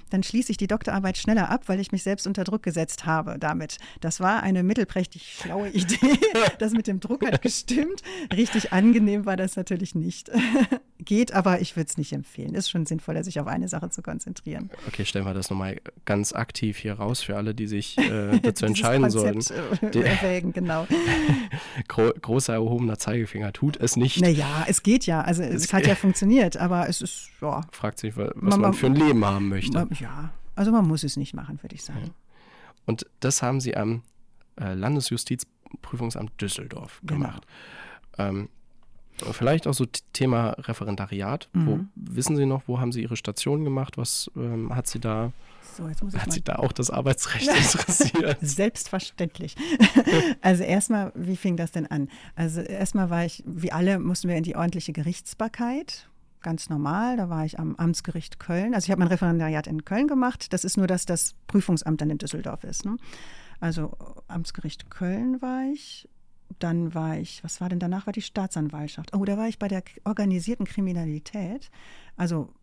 dann schließe ich die Doktorarbeit schneller ab, weil ich mich selbst unter Druck gesetzt habe damit. Das war eine mittelprächtig schlaue Idee. das mit dem Druck hat gestimmt. Richtig angenehm war das natürlich nicht. Geht, aber ich würde es nicht empfehlen empfehlen. Ist schon sinnvoller, sich auf eine Sache zu konzentrieren. Okay, stellen wir das nochmal ganz aktiv hier raus für alle, die sich äh, dazu entscheiden sollen. Die, erwägen, genau. Gro großer erhobener Zeigefinger tut es nicht. Naja, es geht ja. Also es, es hat ja funktioniert, aber es ist, ja. Fragt sich, was man, man für ein Leben haben möchte. Man, ja, also man muss es nicht machen, würde ich sagen. Und das haben Sie am äh, Landesjustizprüfungsamt Düsseldorf genau. gemacht. Genau. Ähm, Vielleicht auch so Thema Referendariat. Mhm. Wo, wissen Sie noch, wo haben Sie Ihre Station gemacht? Was ähm, hat Sie da? So, hat Sie da auch das Arbeitsrecht interessiert? Selbstverständlich. also erstmal, wie fing das denn an? Also erstmal war ich, wie alle, mussten wir in die ordentliche Gerichtsbarkeit. Ganz normal, da war ich am Amtsgericht Köln. Also ich habe mein Referendariat in Köln gemacht. Das ist nur, dass das Prüfungsamt dann in Düsseldorf ist. Ne? Also Amtsgericht Köln war ich dann war ich, was war denn danach? War die Staatsanwaltschaft. Oh, da war ich bei der organisierten Kriminalität. Also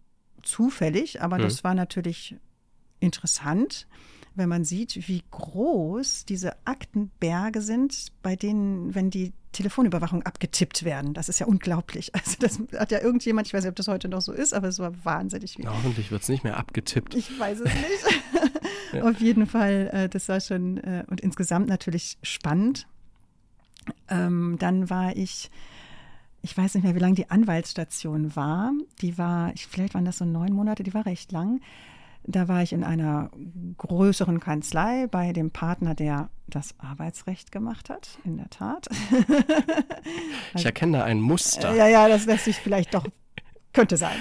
zufällig, aber mhm. das war natürlich interessant, wenn man sieht, wie groß diese Aktenberge sind, bei denen, wenn die Telefonüberwachung abgetippt werden. Das ist ja unglaublich. Also das hat ja irgendjemand, ich weiß nicht, ob das heute noch so ist, aber es war wahnsinnig viel. hoffentlich wird es nicht mehr abgetippt. Ich weiß es nicht. ja. Auf jeden Fall, äh, das war schon äh, und insgesamt natürlich spannend. Ähm, dann war ich, ich weiß nicht mehr, wie lange die Anwaltsstation war. Die war, ich, vielleicht waren das so neun Monate, die war recht lang. Da war ich in einer größeren Kanzlei bei dem Partner, der das Arbeitsrecht gemacht hat, in der Tat. ich erkenne da ein Muster. Ja, ja, das lässt sich vielleicht doch, könnte sein.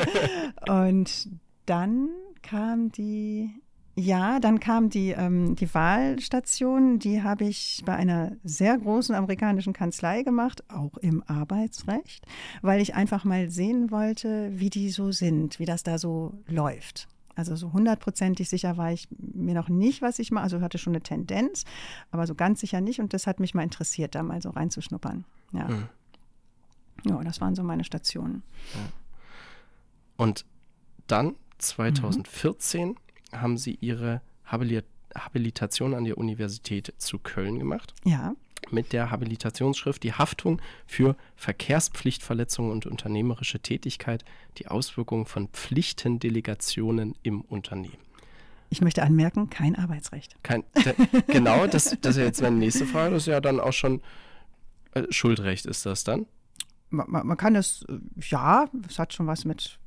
Und dann kam die ja, dann kam die, ähm, die Wahlstation, die habe ich bei einer sehr großen amerikanischen Kanzlei gemacht, auch im Arbeitsrecht, weil ich einfach mal sehen wollte, wie die so sind, wie das da so läuft. Also so hundertprozentig sicher war ich mir noch nicht, was ich mache. Also hatte schon eine Tendenz, aber so ganz sicher nicht. Und das hat mich mal interessiert, da mal so reinzuschnuppern. Ja, hm. ja das waren so meine Stationen. Ja. Und dann 2014 mhm haben Sie Ihre Habilitation an der Universität zu Köln gemacht. Ja. Mit der Habilitationsschrift Die Haftung für Verkehrspflichtverletzungen und unternehmerische Tätigkeit, die Auswirkungen von Pflichtendelegationen im Unternehmen. Ich möchte anmerken, kein Arbeitsrecht. Kein, genau, das, das ist jetzt meine nächste Frage. Das ist ja dann auch schon äh, Schuldrecht, ist das dann? Man, man, kann es, äh, ja, es hat schon was mit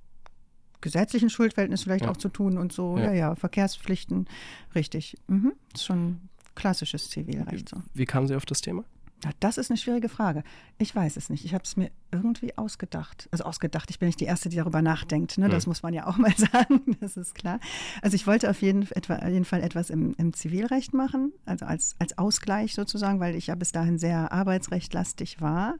gesetzlichen Schuldverhältnis vielleicht ja. auch zu tun und so. Ja, ja, ja Verkehrspflichten, richtig. Mhm. Ist schon klassisches Zivilrecht. So. Wie kamen Sie auf das Thema? Ja, das ist eine schwierige Frage. Ich weiß es nicht. Ich habe es mir irgendwie ausgedacht. Also ausgedacht, ich bin nicht die Erste, die darüber nachdenkt. Ne? Das mhm. muss man ja auch mal sagen, das ist klar. Also ich wollte auf jeden, etwa, jeden Fall etwas im, im, Zivilrecht machen, also als, als Ausgleich sozusagen, weil ich ja bis dahin sehr arbeitsrechtlastig war.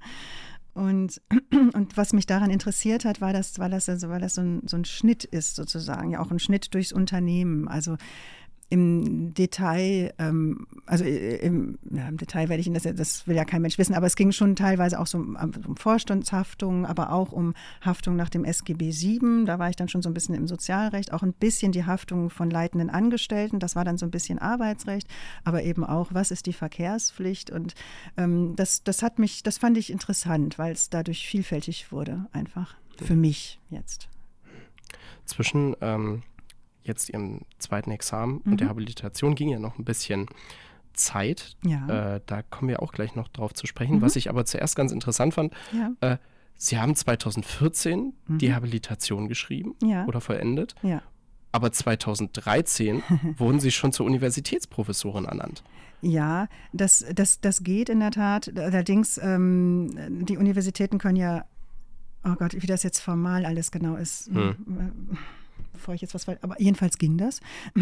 Und, und was mich daran interessiert hat, war, dass, weil das, also, weil das so, ein, so ein Schnitt ist sozusagen, ja auch ein Schnitt durchs Unternehmen. Also im Detail, ähm, also äh, im, ja, im, Detail werde ich Ihnen das, das will ja kein Mensch wissen, aber es ging schon teilweise auch so um, um Vorstandshaftung, aber auch um Haftung nach dem SGB VII. Da war ich dann schon so ein bisschen im Sozialrecht, auch ein bisschen die Haftung von leitenden Angestellten. Das war dann so ein bisschen Arbeitsrecht, aber eben auch, was ist die Verkehrspflicht? Und ähm, das, das hat mich, das fand ich interessant, weil es dadurch vielfältig wurde, einfach für mich jetzt. Zwischen ähm jetzt ihrem zweiten Examen mhm. und der. Habilitation ging ja noch ein bisschen Zeit. Ja. Äh, da kommen wir auch gleich noch drauf zu sprechen. Mhm. Was ich aber zuerst ganz interessant fand, ja. äh, Sie haben 2014 mhm. die Habilitation geschrieben ja. oder vollendet. Ja. Aber 2013 wurden Sie schon zur Universitätsprofessorin ernannt. Ja, das, das, das geht in der Tat. Allerdings, ähm, die Universitäten können ja, oh Gott, wie das jetzt formal alles genau ist. Hm bevor ich jetzt was aber jedenfalls ging das.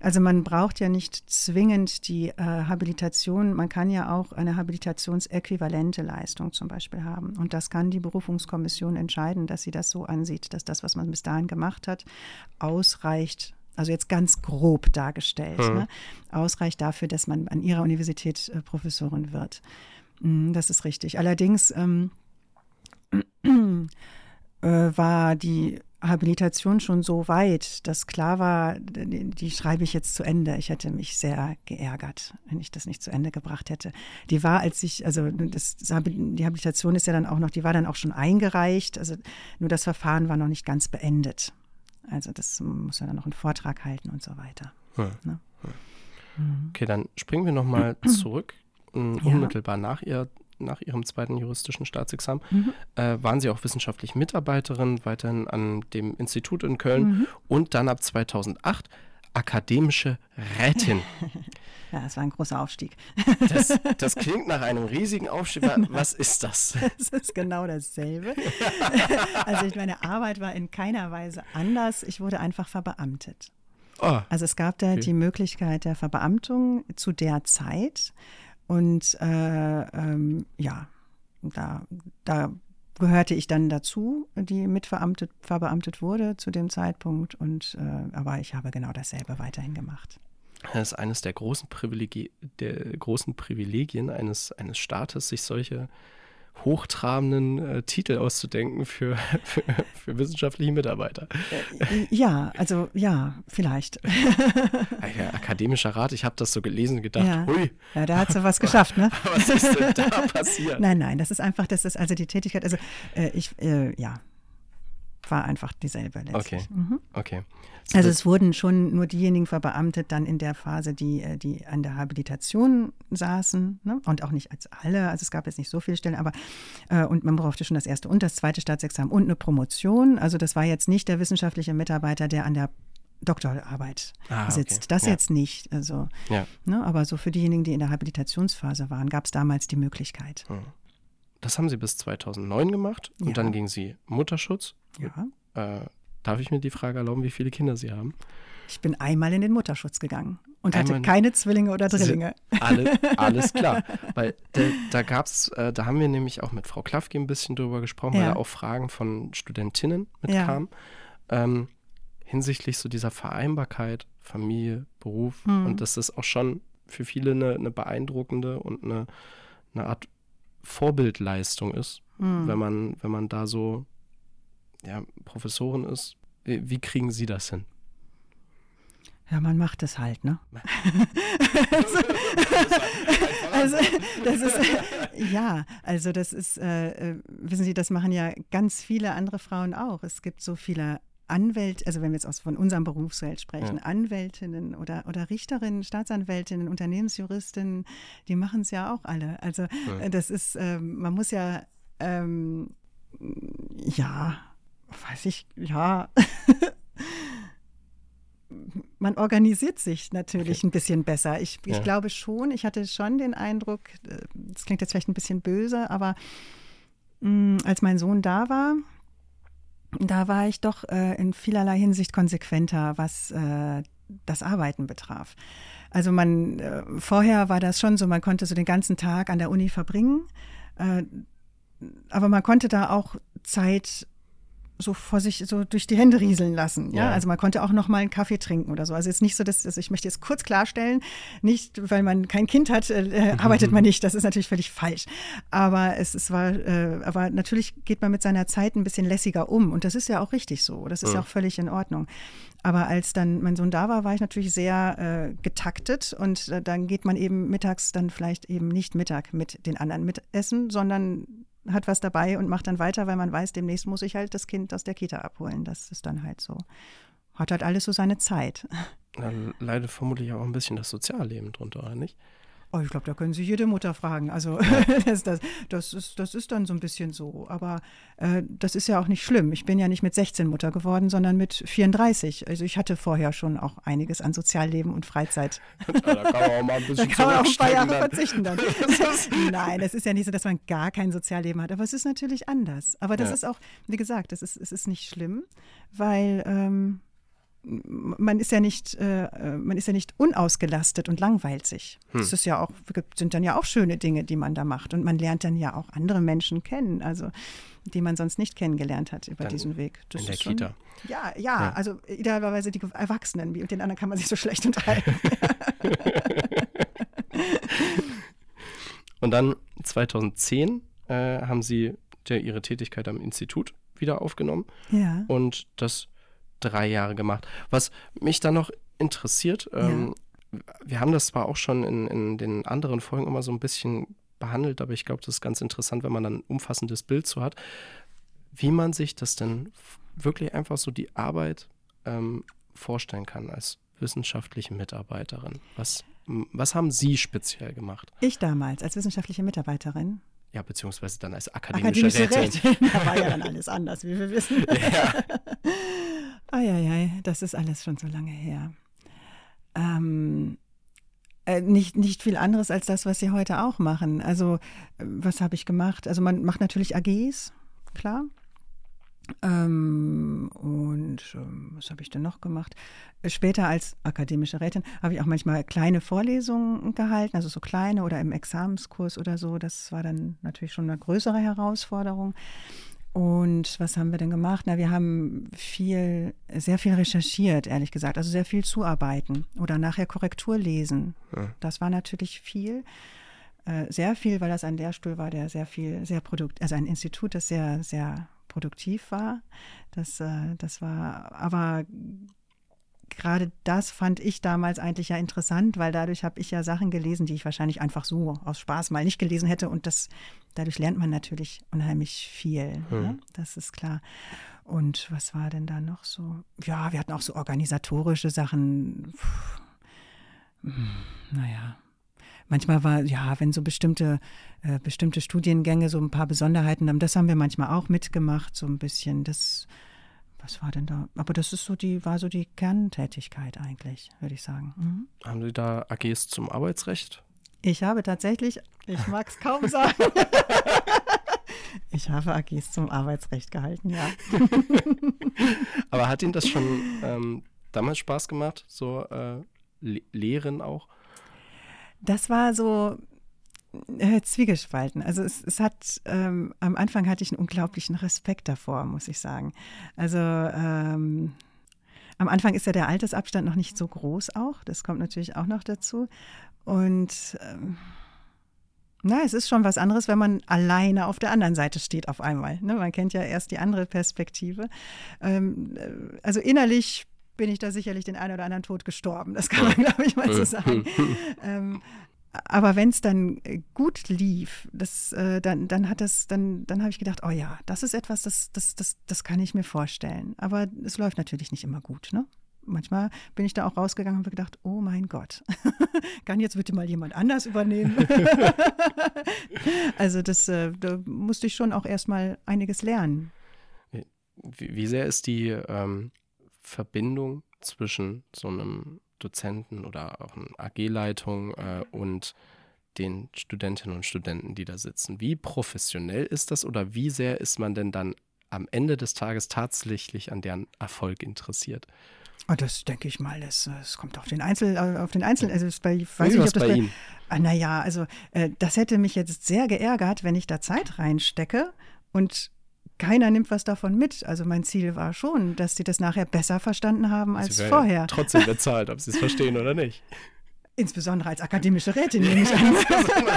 Also man braucht ja nicht zwingend die äh, Habilitation, man kann ja auch eine habilitationsäquivalente Leistung zum Beispiel haben. Und das kann die Berufungskommission entscheiden, dass sie das so ansieht, dass das, was man bis dahin gemacht hat, ausreicht also jetzt ganz grob dargestellt, mhm. ne, ausreicht dafür, dass man an ihrer Universität äh, Professorin wird. Mm, das ist richtig. Allerdings ähm, äh, war die Habilitation schon so weit, dass klar war, die, schreibe ich jetzt zu Ende. Ich hätte mich sehr geärgert, wenn ich das nicht zu Ende gebracht hätte. Die war, als ich, also das, die Habilitation ist ja dann auch noch, die war dann auch schon eingereicht, also nur das Verfahren war noch nicht ganz beendet. Also das muss ja dann noch einen Vortrag halten und so weiter. Hm. Ne? Hm. Okay, dann springen wir nochmal zurück, unmittelbar ja. nach ihr nach ihrem zweiten juristischen Staatsexamen, mhm. äh, waren sie auch wissenschaftliche Mitarbeiterin weiterhin an dem Institut in Köln mhm. und dann ab 2008 akademische Rätin. Ja, das war ein großer Aufstieg. Das, das klingt nach einem riesigen Aufstieg. Was ist das? Das ist genau dasselbe. Also ich, meine Arbeit war in keiner Weise anders. Ich wurde einfach verbeamtet. Oh, also es gab da okay. die Möglichkeit der Verbeamtung zu der Zeit. Und äh, ähm, ja, da, da gehörte ich dann dazu, die mitverbeamtet verbeamtet wurde zu dem Zeitpunkt. Und äh, aber ich habe genau dasselbe weiterhin gemacht. Das ist eines der großen, Privilegi der großen Privilegien eines, eines Staates, sich solche hochtrabenden äh, Titel auszudenken für, für, für, wissenschaftliche Mitarbeiter. Äh, ja, also ja, vielleicht. Ja, akademischer Rat, ich habe das so gelesen und gedacht, ja. hui. Ja, da hat sie was geschafft, ne? was ist denn da passiert? Nein, nein, das ist einfach, das ist also die Tätigkeit, also äh, ich, äh, ja, war einfach dieselbe letztlich. Okay, mhm. okay. So also es wurden schon nur diejenigen verbeamtet dann in der Phase, die, äh, die an der Habilitation saßen ne? und auch nicht als alle, also es gab jetzt nicht so viele Stellen, aber äh, und man brauchte schon das erste und das zweite Staatsexamen und eine Promotion. Also das war jetzt nicht der wissenschaftliche Mitarbeiter, der an der Doktorarbeit ah, sitzt. Okay. Das ja. jetzt nicht. Also, ja. ne, aber so für diejenigen, die in der Habilitationsphase waren, gab es damals die Möglichkeit. Hm. Das haben Sie bis 2009 gemacht und ja. dann ging Sie Mutterschutz. Ja. Äh, darf ich mir die Frage erlauben, wie viele Kinder Sie haben? Ich bin einmal in den Mutterschutz gegangen und einmal hatte keine Zwillinge oder Drillinge. Alle, alles klar. Weil da, da gab es, äh, da haben wir nämlich auch mit Frau Klafke ein bisschen drüber gesprochen, ja. weil da auch Fragen von Studentinnen mitkamen. Ja. Ähm, hinsichtlich so dieser Vereinbarkeit, Familie, Beruf. Mhm. Und das ist auch schon für viele eine, eine beeindruckende und eine, eine Art Vorbildleistung ist, mhm. wenn man, wenn man da so ja, Professorin ist. Wie, wie kriegen Sie das hin? Ja, man macht es halt, ne? also, das ist, ja, also das ist, äh, äh, wissen Sie, das machen ja ganz viele andere Frauen auch. Es gibt so viele Anwälte, also wenn wir jetzt aus von unserem Berufsfeld sprechen, ja. Anwältinnen oder, oder Richterinnen, Staatsanwältinnen, Unternehmensjuristinnen, die machen es ja auch alle. Also ja. Äh, das ist, ähm, man muss ja, ähm, ja, weiß ich, ja. man organisiert sich natürlich okay. ein bisschen besser. Ich, ich ja. glaube schon, ich hatte schon den Eindruck, äh, das klingt jetzt vielleicht ein bisschen böse, aber mh, mm, als mein Sohn da war, da war ich doch äh, in vielerlei Hinsicht konsequenter, was äh, das Arbeiten betraf. Also man, äh, vorher war das schon so, man konnte so den ganzen Tag an der Uni verbringen, äh, aber man konnte da auch Zeit so vor sich so durch die Hände rieseln lassen. Ja? ja? Also man konnte auch noch mal einen Kaffee trinken oder so. Also jetzt nicht so, dass also ich möchte jetzt kurz klarstellen, nicht weil man kein Kind hat, äh, äh arbeitet man nicht. Das ist natürlich völlig falsch. Aber es, es war, äh, aber natürlich geht man mit seiner Zeit ein bisschen lässiger um und das ist ja auch richtig so. Das ist ja, ja auch völlig in Ordnung. Aber als dann mein Sohn da war, war ich natürlich sehr äh, getaktet und äh, dann geht man eben mittags dann vielleicht eben nicht Mittag mit den anderen mitessen, sondern hat was dabei und macht dann weiter, weil man weiß, demnächst muss ich halt das Kind aus der Kita abholen. Das ist dann halt so. Hat halt alles so seine Zeit. Da leidet vermutlich auch ein bisschen das Sozialleben drunter, oder nicht? Oh, ich glaube, da können Sie jede Mutter fragen. Also das, das, das, ist, das ist dann so ein bisschen so. Aber äh, das ist ja auch nicht schlimm. Ich bin ja nicht mit 16 Mutter geworden, sondern mit 34. Also ich hatte vorher schon auch einiges an Sozialleben und Freizeit. da kann man auch mal ein bisschen Da kann man auch ein paar Jahre dann. verzichten dann. Nein, es ist ja nicht so, dass man gar kein Sozialleben hat. Aber es ist natürlich anders. Aber das ja. ist auch, wie gesagt, es ist, es ist nicht schlimm, weil... Ähm, man ist ja nicht, äh, man ist ja nicht unausgelastet und langweilt sich. Hm. Das ist ja auch, sind dann ja auch schöne Dinge, die man da macht. Und man lernt dann ja auch andere Menschen kennen, also die man sonst nicht kennengelernt hat über dann diesen Weg. Das in der schon, Kita. Ja, ja, ja, also idealerweise die Erwachsenen, mit den anderen kann man sich so schlecht unterhalten. und dann 2010 äh, haben Sie ja, Ihre Tätigkeit am Institut wieder aufgenommen. Ja. Und das drei Jahre gemacht. Was mich dann noch interessiert, ähm, ja. wir haben das zwar auch schon in, in den anderen Folgen immer so ein bisschen behandelt, aber ich glaube, das ist ganz interessant, wenn man dann ein umfassendes Bild so hat, wie man sich das denn wirklich einfach so die Arbeit ähm, vorstellen kann als wissenschaftliche Mitarbeiterin. Was, was haben Sie speziell gemacht? Ich damals als wissenschaftliche Mitarbeiterin. Ja, beziehungsweise dann als akademische, akademische Rätin. Rätin. Da war ja dann alles anders, wie wir wissen. Ja. Eieiei, das ist alles schon so lange her. Ähm, äh, nicht, nicht viel anderes als das, was Sie heute auch machen. Also, äh, was habe ich gemacht? Also, man macht natürlich AGs, klar. Ähm, und ähm, was habe ich denn noch gemacht? Später als akademische Rätin habe ich auch manchmal kleine Vorlesungen gehalten, also so kleine oder im Examenskurs oder so. Das war dann natürlich schon eine größere Herausforderung. Und was haben wir denn gemacht? Na, wir haben viel, sehr viel recherchiert, ehrlich gesagt. Also sehr viel zuarbeiten oder nachher Korrektur lesen. Ja. Das war natürlich viel. Äh, sehr viel, weil das ein Lehrstuhl war, der sehr viel, sehr produktiv, also ein Institut, das sehr, sehr produktiv war. Das, äh, das war, aber gerade das fand ich damals eigentlich ja interessant, weil dadurch habe ich ja Sachen gelesen, die ich wahrscheinlich einfach so aus Spaß mal nicht gelesen hätte. Und das, dadurch lernt man natürlich unheimlich viel. Hm. Ne? Das ist klar. Und was war denn da noch so? Ja, wir hatten auch so organisatorische Sachen. Puh. Hm, naja, manchmal war, ja, wenn so bestimmte, äh, bestimmte Studiengänge so ein paar Besonderheiten haben, das haben wir manchmal auch mitgemacht, so ein bisschen. Das, was war denn da? Aber das ist so die, war so die Kerntätigkeit eigentlich, würde ich sagen. Mhm. Haben Sie da AGs zum Arbeitsrecht? Ich habe tatsächlich, ich mag es kaum sagen. ich habe AGs zum Arbeitsrecht gehalten, ja. Aber hat Ihnen das schon ähm, damals Spaß gemacht, so äh, Lehren auch? Das war so, äh, zwiegespalten. Also es, es hat, ähm, am Anfang hatte ich einen unglaublichen Respekt davor, muss ich sagen. Also ähm, am Anfang ist ja der Altersabstand noch nicht so groß auch. Das kommt natürlich auch noch dazu. Und ähm, na, es ist schon was anderes, wenn man alleine auf der anderen Seite steht auf einmal. Ne? Man kennt ja erst die andere Perspektive. Ähm, äh, also innerlich bin ich da sicherlich den einen oder anderen Tod gestorben. Das kann man, glaube ich, mal so sagen. ähm, aber wenn es dann äh, gut lief, das, äh, dann, dann hat das, dann, dann habe ich gedacht, oh ja, das ist etwas, das, das, das, das kann ich mir vorstellen. Aber es läuft natürlich nicht immer gut, ne? Manchmal bin ich da auch rausgegangen und habe gedacht, oh mein Gott, kann jetzt bitte mal jemand anders übernehmen? also das, äh, da musste ich schon auch erstmal einiges lernen. Wie, wie sehr ist die ähm, Verbindung zwischen so einem Dozenten oder auch einer AG-Leitung äh, und den Studentinnen und Studenten, die da sitzen. Wie professionell ist das oder wie sehr ist man denn dann am Ende des Tages tatsächlich an deren Erfolg interessiert? Oh, das denke ich mal, das, das kommt auf den Einzel, auf den Einzelnen. Also bei, ich weiß nicht, ob das bei, bei Ihnen? Ah, naja, also äh, das hätte mich jetzt sehr geärgert, wenn ich da Zeit reinstecke und keiner nimmt was davon mit. Also mein Ziel war schon, dass sie das nachher besser verstanden haben als sie vorher. Trotzdem bezahlt, ob sie es verstehen oder nicht. Insbesondere als akademische Rätin nehme ich an.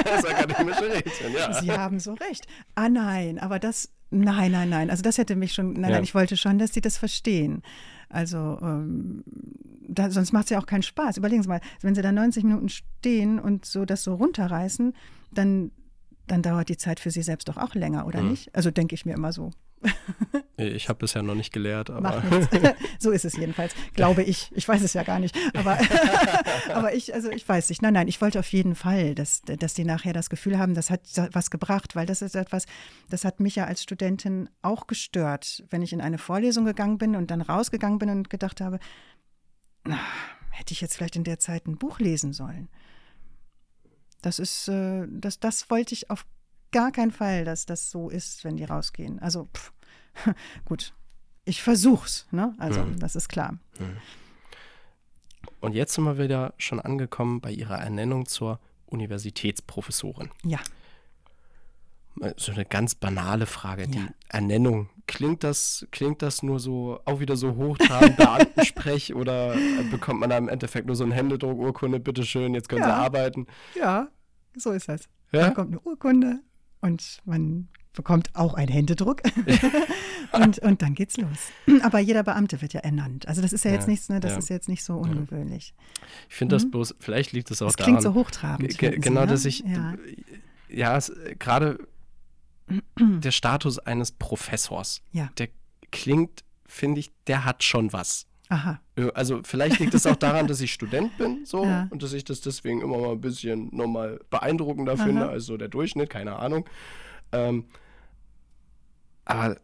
als akademische Rätin, ja. Sie haben so recht. Ah nein, aber das, nein, nein, nein. Also das hätte mich schon, nein, ja. nein, ich wollte schon, dass sie das verstehen. Also ähm, da, sonst macht es ja auch keinen Spaß. Überlegen Sie mal, wenn Sie da 90 Minuten stehen und so das so runterreißen, dann, dann dauert die Zeit für Sie selbst doch auch länger, oder mhm. nicht? Also denke ich mir immer so. Ich habe bisher noch nicht gelehrt, aber. so ist es jedenfalls, glaube ich. Ich weiß es ja gar nicht. Aber, aber ich, also ich weiß nicht. Nein, nein, ich wollte auf jeden Fall, dass, dass die nachher das Gefühl haben, das hat was gebracht, weil das ist etwas, das hat mich ja als Studentin auch gestört, wenn ich in eine Vorlesung gegangen bin und dann rausgegangen bin und gedacht habe, na, hätte ich jetzt vielleicht in der Zeit ein Buch lesen sollen. Das ist, äh, das, das wollte ich auf gar keinen Fall, dass das so ist, wenn die rausgehen. Also, pff, gut, ich versuch's, ne? Also, mhm. das ist klar. Mhm. Und jetzt sind wir wieder schon angekommen bei Ihrer Ernennung zur Universitätsprofessorin. Ja. So eine ganz banale Frage. Ja. Die Ernennung, klingt das, klingt das nur so, auch wieder so hochtrabend Beamtensprech oder bekommt man da im Endeffekt nur so ein Händedruck, Urkunde, bitteschön, jetzt können ja. Sie arbeiten? Ja, so ist das. Ja? Da kommt eine Urkunde, und man bekommt auch einen Händedruck und, und dann geht's los. Aber jeder Beamte wird ja ernannt. Also das ist ja jetzt ja, nichts, ne, das ja. ist jetzt nicht so ungewöhnlich. Ich finde das mhm. bloß, vielleicht liegt es auch das daran. klingt so hochtrabend. Genau, Sie, ne? dass ich, ja, ja gerade der Status eines Professors, ja. der klingt, finde ich, der hat schon was. Aha. Also vielleicht liegt es auch daran, dass ich Student bin so ja. und dass ich das deswegen immer mal ein bisschen nochmal beeindruckender Aha. finde als so der Durchschnitt, keine Ahnung. Ähm, aber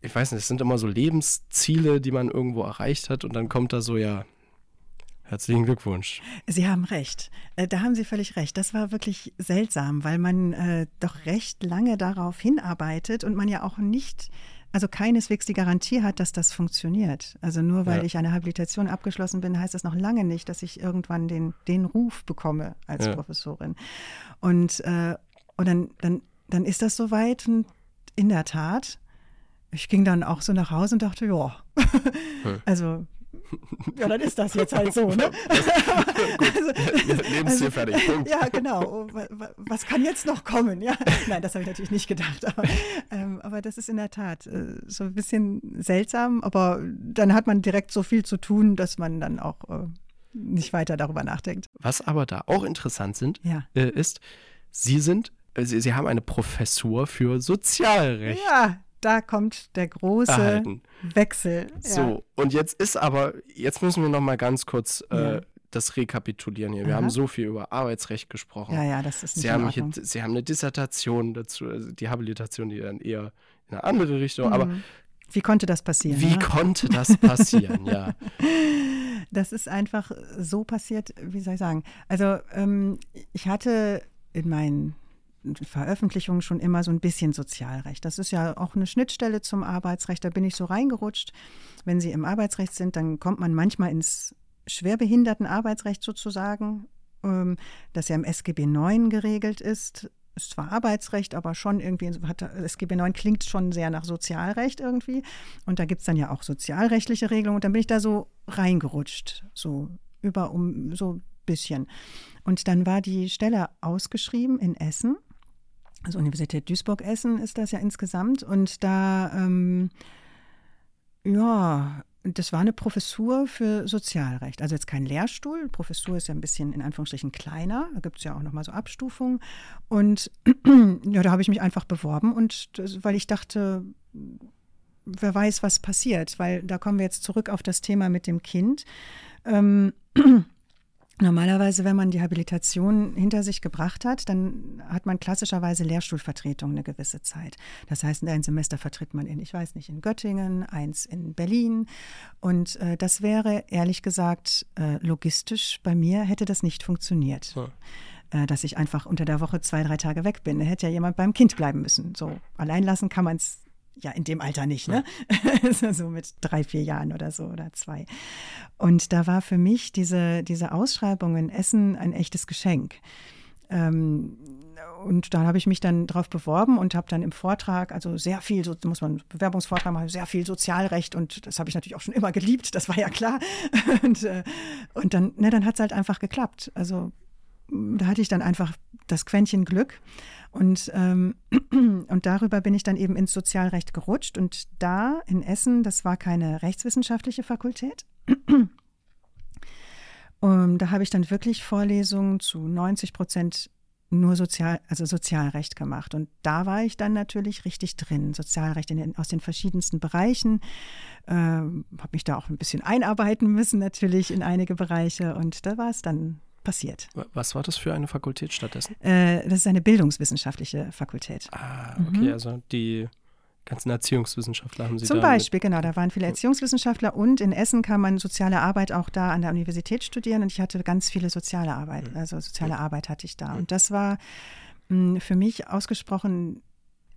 ich weiß nicht, es sind immer so Lebensziele, die man irgendwo erreicht hat und dann kommt da so, ja, herzlichen Glückwunsch. Sie haben recht. Äh, da haben Sie völlig recht. Das war wirklich seltsam, weil man äh, doch recht lange darauf hinarbeitet und man ja auch nicht also keineswegs die Garantie hat, dass das funktioniert. Also nur weil ja. ich eine Habilitation abgeschlossen bin, heißt das noch lange nicht, dass ich irgendwann den, den Ruf bekomme als ja. Professorin. Und, äh, und dann, dann, dann ist das soweit und in der Tat, ich ging dann auch so nach Hause und dachte, ja, hm. also ja, dann ist das jetzt halt so. Ne? also, Lebensziel also, fertig. Punkt. Ja, genau. Was kann jetzt noch kommen? Ja, nein, das habe ich natürlich nicht gedacht. Aber, ähm, aber, das ist in der Tat äh, so ein bisschen seltsam. Aber dann hat man direkt so viel zu tun, dass man dann auch äh, nicht weiter darüber nachdenkt. Was aber da auch interessant sind, ja. äh, ist, Sie sind, äh, Sie, Sie haben eine Professur für Sozialrecht. Ja, da kommt der große erhalten. Wechsel. So, ja. und jetzt ist aber, jetzt müssen wir noch mal ganz kurz äh, ja. das rekapitulieren hier. Wir Aha. haben so viel über Arbeitsrecht gesprochen. Ja, ja, das ist nicht Sie haben, hier, Sie haben eine Dissertation dazu, also die Habilitation, die dann eher in eine andere Richtung, mhm. aber wie konnte das passieren? Wie ja? konnte das passieren, ja. Das ist einfach so passiert, wie soll ich sagen? Also ähm, ich hatte in meinen Veröffentlichungen schon immer so ein bisschen Sozialrecht. Das ist ja auch eine Schnittstelle zum Arbeitsrecht. Da bin ich so reingerutscht. Wenn Sie im Arbeitsrecht sind, dann kommt man manchmal ins Schwerbehindertenarbeitsrecht sozusagen, ähm, das ja im SGB IX geregelt ist. Ist zwar Arbeitsrecht, aber schon irgendwie, hat, SGB IX klingt schon sehr nach Sozialrecht irgendwie. Und da gibt es dann ja auch sozialrechtliche Regelungen. Und dann bin ich da so reingerutscht, so über um so bisschen. Und dann war die Stelle ausgeschrieben in Essen also Universität Duisburg-Essen ist das ja insgesamt. Und da, ähm, ja, das war eine Professur für Sozialrecht. Also jetzt kein Lehrstuhl. Professur ist ja ein bisschen in Anführungsstrichen kleiner. Da gibt es ja auch nochmal so Abstufungen. Und ja, da habe ich mich einfach beworben und weil ich dachte, wer weiß, was passiert. Weil da kommen wir jetzt zurück auf das Thema mit dem Kind. Ähm, Normalerweise, wenn man die Habilitation hinter sich gebracht hat, dann hat man klassischerweise Lehrstuhlvertretung eine gewisse Zeit. Das heißt, ein Semester vertritt man in, ich weiß nicht, in Göttingen, eins in Berlin. Und äh, das wäre ehrlich gesagt äh, logistisch bei mir hätte das nicht funktioniert. Hm dass ich einfach unter der Woche zwei, drei Tage weg bin. Da hätte ja jemand beim Kind bleiben müssen. So allein lassen kann man es ja in dem Alter nicht, ne? Ja. so mit drei, vier Jahren oder so oder zwei. Und da war für mich diese, diese Ausschreibung in Essen ein echtes Geschenk. Ähm, und da habe ich mich dann drauf beworben und habe dann im Vortrag, also sehr viel, so muss man Bewerbungsvortrag machen, sehr viel Sozialrecht und das habe ich natürlich auch schon immer geliebt, das war ja klar. und, äh, und dann, ne, dann hat es halt einfach geklappt. Also da hatte ich dann einfach das Quäntchen Glück. Und, ähm, und darüber bin ich dann eben ins Sozialrecht gerutscht. Und da in Essen, das war keine rechtswissenschaftliche Fakultät. Und da habe ich dann wirklich Vorlesungen zu 90 Prozent nur Sozial, also Sozialrecht gemacht. Und da war ich dann natürlich richtig drin. Sozialrecht den, aus den verschiedensten Bereichen. Äh, habe mich da auch ein bisschen einarbeiten müssen, natürlich in einige Bereiche. Und da war es dann passiert. Was war das für eine Fakultät stattdessen? Äh, das ist eine bildungswissenschaftliche Fakultät. Ah, okay, mhm. also die ganzen Erziehungswissenschaftler haben Sie Zum Beispiel, genau, da waren viele Erziehungswissenschaftler und in Essen kann man soziale Arbeit auch da an der Universität studieren und ich hatte ganz viele soziale Arbeit, mhm. also soziale mhm. Arbeit hatte ich da. Mhm. Und das war mh, hm, für mich ausgesprochen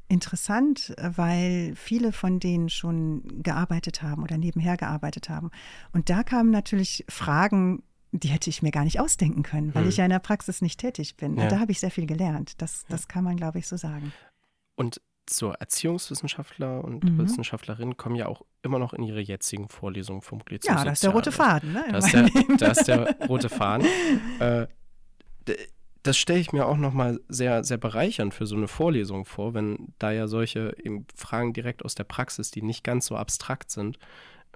interessant, weil viele von denen schon gearbeitet haben oder nebenher gearbeitet haben. Und da kamen natürlich Fragen die hätte ich mir gar nicht ausdenken können, weil hm. ich ja in der Praxis nicht tätig bin. Ja. Und da habe ich sehr viel gelernt. Das, das kann man, glaube ich, so sagen. Und zur Erziehungswissenschaftler und mhm. Wissenschaftlerin kommen ja auch immer noch in ihre jetzigen Vorlesungen formuliert. Ja, das ist der rote Faden. Ne, da, ist der, da ist der rote Faden. Äh, das stelle ich mir auch nochmal sehr, sehr bereichernd für so eine Vorlesung vor, wenn da ja solche Fragen direkt aus der Praxis, die nicht ganz so abstrakt sind,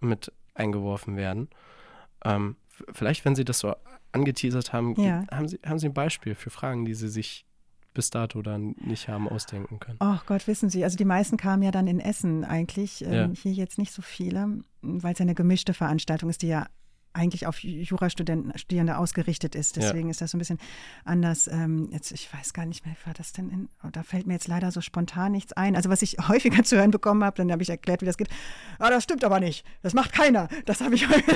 mit eingeworfen werden. Ähm, vielleicht, wenn Sie das so angeteasert haben, ja. haben, Sie, haben Sie ein Beispiel für Fragen, die Sie sich bis dato dann nicht haben ausdenken können? Ach Gott, wissen Sie, also die meisten kamen ja dann in Essen eigentlich, ähm, ja. hier jetzt nicht so viele, weil es ja eine gemischte Veranstaltung ist, die ja eigentlich auf Jurastudierende ausgerichtet ist. Deswegen ja. ist das so ein bisschen anders. Ähm, jetzt, ich weiß gar nicht mehr, war das denn? In, oh, da fällt mir jetzt leider so spontan nichts ein. Also was ich häufiger zu hören bekommen habe, dann habe ich erklärt, wie das geht. Ah, das stimmt aber nicht. Das macht keiner. Das habe ich häufig.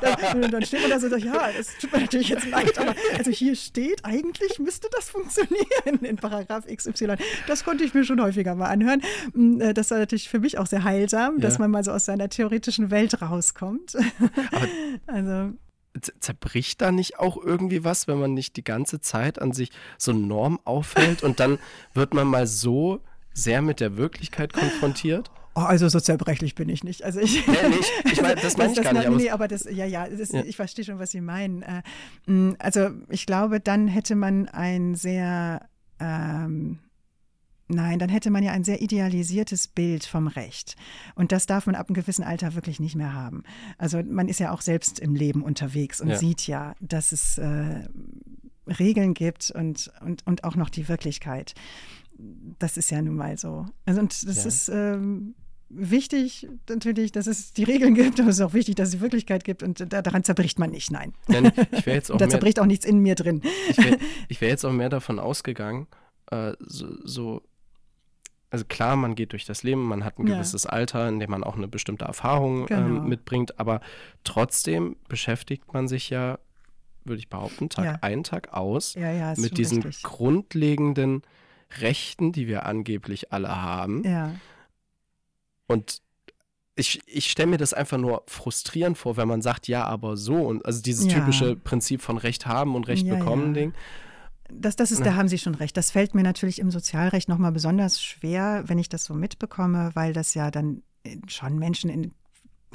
dann, dann steht man da so, ja, das tut mir natürlich jetzt leid, aber also hier steht, eigentlich müsste das funktionieren in Paragraph XY. Das konnte ich mir schon häufiger mal anhören. Mm, äh, das war natürlich für mich auch sehr heilsam, ja. dass man mal so aus seiner theoretischen Welt rauskommt. Aber also zerbricht da nicht auch irgendwie was, wenn man nicht die ganze Zeit an sich so Norm aufhält und dann wird man mal so sehr mit der Wirklichkeit konfrontiert? Oh, also so zerbrechlich bin ich nicht. Also ich, nee, nicht. ich meine, das meine ich das, gar nicht. Nee, aber das, ja, ja, das, ja. ich verstehe schon, was Sie meinen. Äh, mm, also ich glaube, dann hätte man ein sehr ähm, Nein, dann hätte man ja ein sehr idealisiertes Bild vom Recht. Und das darf man ab einem gewissen Alter wirklich nicht mehr haben. Also man ist ja auch selbst im Leben unterwegs und ja. sieht ja, dass es äh, Regeln gibt und, und, und auch noch die Wirklichkeit. Das ist ja nun mal so. Also und das ja. ist ähm, wichtig natürlich, dass es die Regeln gibt, aber es ist auch wichtig, dass es die Wirklichkeit gibt und daran zerbricht man nicht, nein. nein ich jetzt auch da zerbricht auch nichts in mir drin. Ich wäre wär jetzt auch mehr davon ausgegangen, äh, so, so also klar, man geht durch das Leben, man hat ein gewisses ja. Alter, in dem man auch eine bestimmte Erfahrung ähm, genau. ähm, mitbringt, aber trotzdem beschäftigt man sich ja, würde ich behaupten, Tag ja. ein, Tag aus ja, mit diesen richtig. grundlegenden Rechten, die wir angeblich alle haben. Ja. Und ich, ich stelle mir das einfach nur frustrierend vor, wenn man sagt, ja, aber so. Und also dieses typische Prinzip von Recht haben und Recht bekommen Ding. Das, das ist, da haben Sie schon recht. Das fällt mir natürlich im Sozialrecht nochmal besonders schwer, wenn ich das so mitbekomme, weil das ja dann äh, schon Menschen in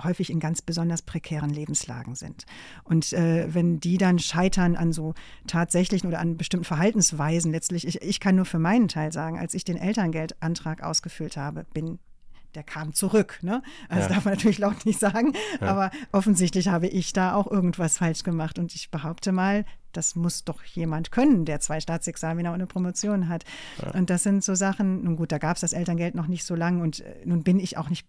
häufig in ganz besonders prekären Lebenslagen sind. Und äh, wenn die dann scheitern an so tatsächlichen oder an bestimmten Verhaltensweisen, letztlich, ich, ich kann nur für meinen Teil sagen, als ich den Elterngeldantrag ausgefüllt habe, bin der kam zurück. Ne? Also ja. darf man natürlich laut nicht sagen, ja. aber offensichtlich habe ich da auch irgendwas falsch gemacht. Und ich behaupte mal, das muss doch jemand können, der zwei Staatsexamina und eine Promotion hat. Ja. Und das sind so Sachen, nun gut, da gab es das Elterngeld noch nicht so lange und äh, nun bin ich auch nicht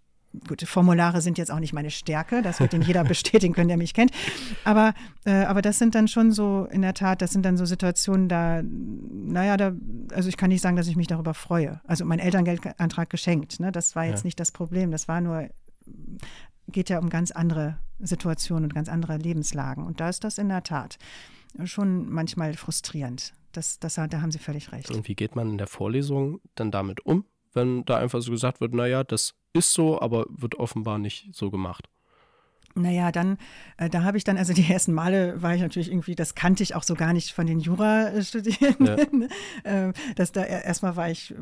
gut, Formulare sind jetzt auch nicht meine Stärke, das wird Ihnen jeder bestätigen können, der mich kennt. Aber, äh, aber das sind dann schon so, in der Tat, das sind dann so Situationen, da, naja, da, also ich kann nicht sagen, dass ich mich darüber freue. Also mein Elterngeldantrag geschenkt, ne? das war jetzt ja. nicht das Problem. Das war nur, geht ja um ganz andere Situationen und ganz andere Lebenslagen. Und da ist das in der Tat schon manchmal frustrierend. Das, das, da haben Sie völlig recht. Und wie geht man in der Vorlesung dann damit um, wenn da einfach so gesagt wird, naja, das ist so, aber wird offenbar nicht so gemacht? Naja, dann, äh, da habe ich dann, also die ersten Male war ich natürlich irgendwie, das kannte ich auch so gar nicht von den Jura-Studierenden. Ja. äh, das da erstmal war ich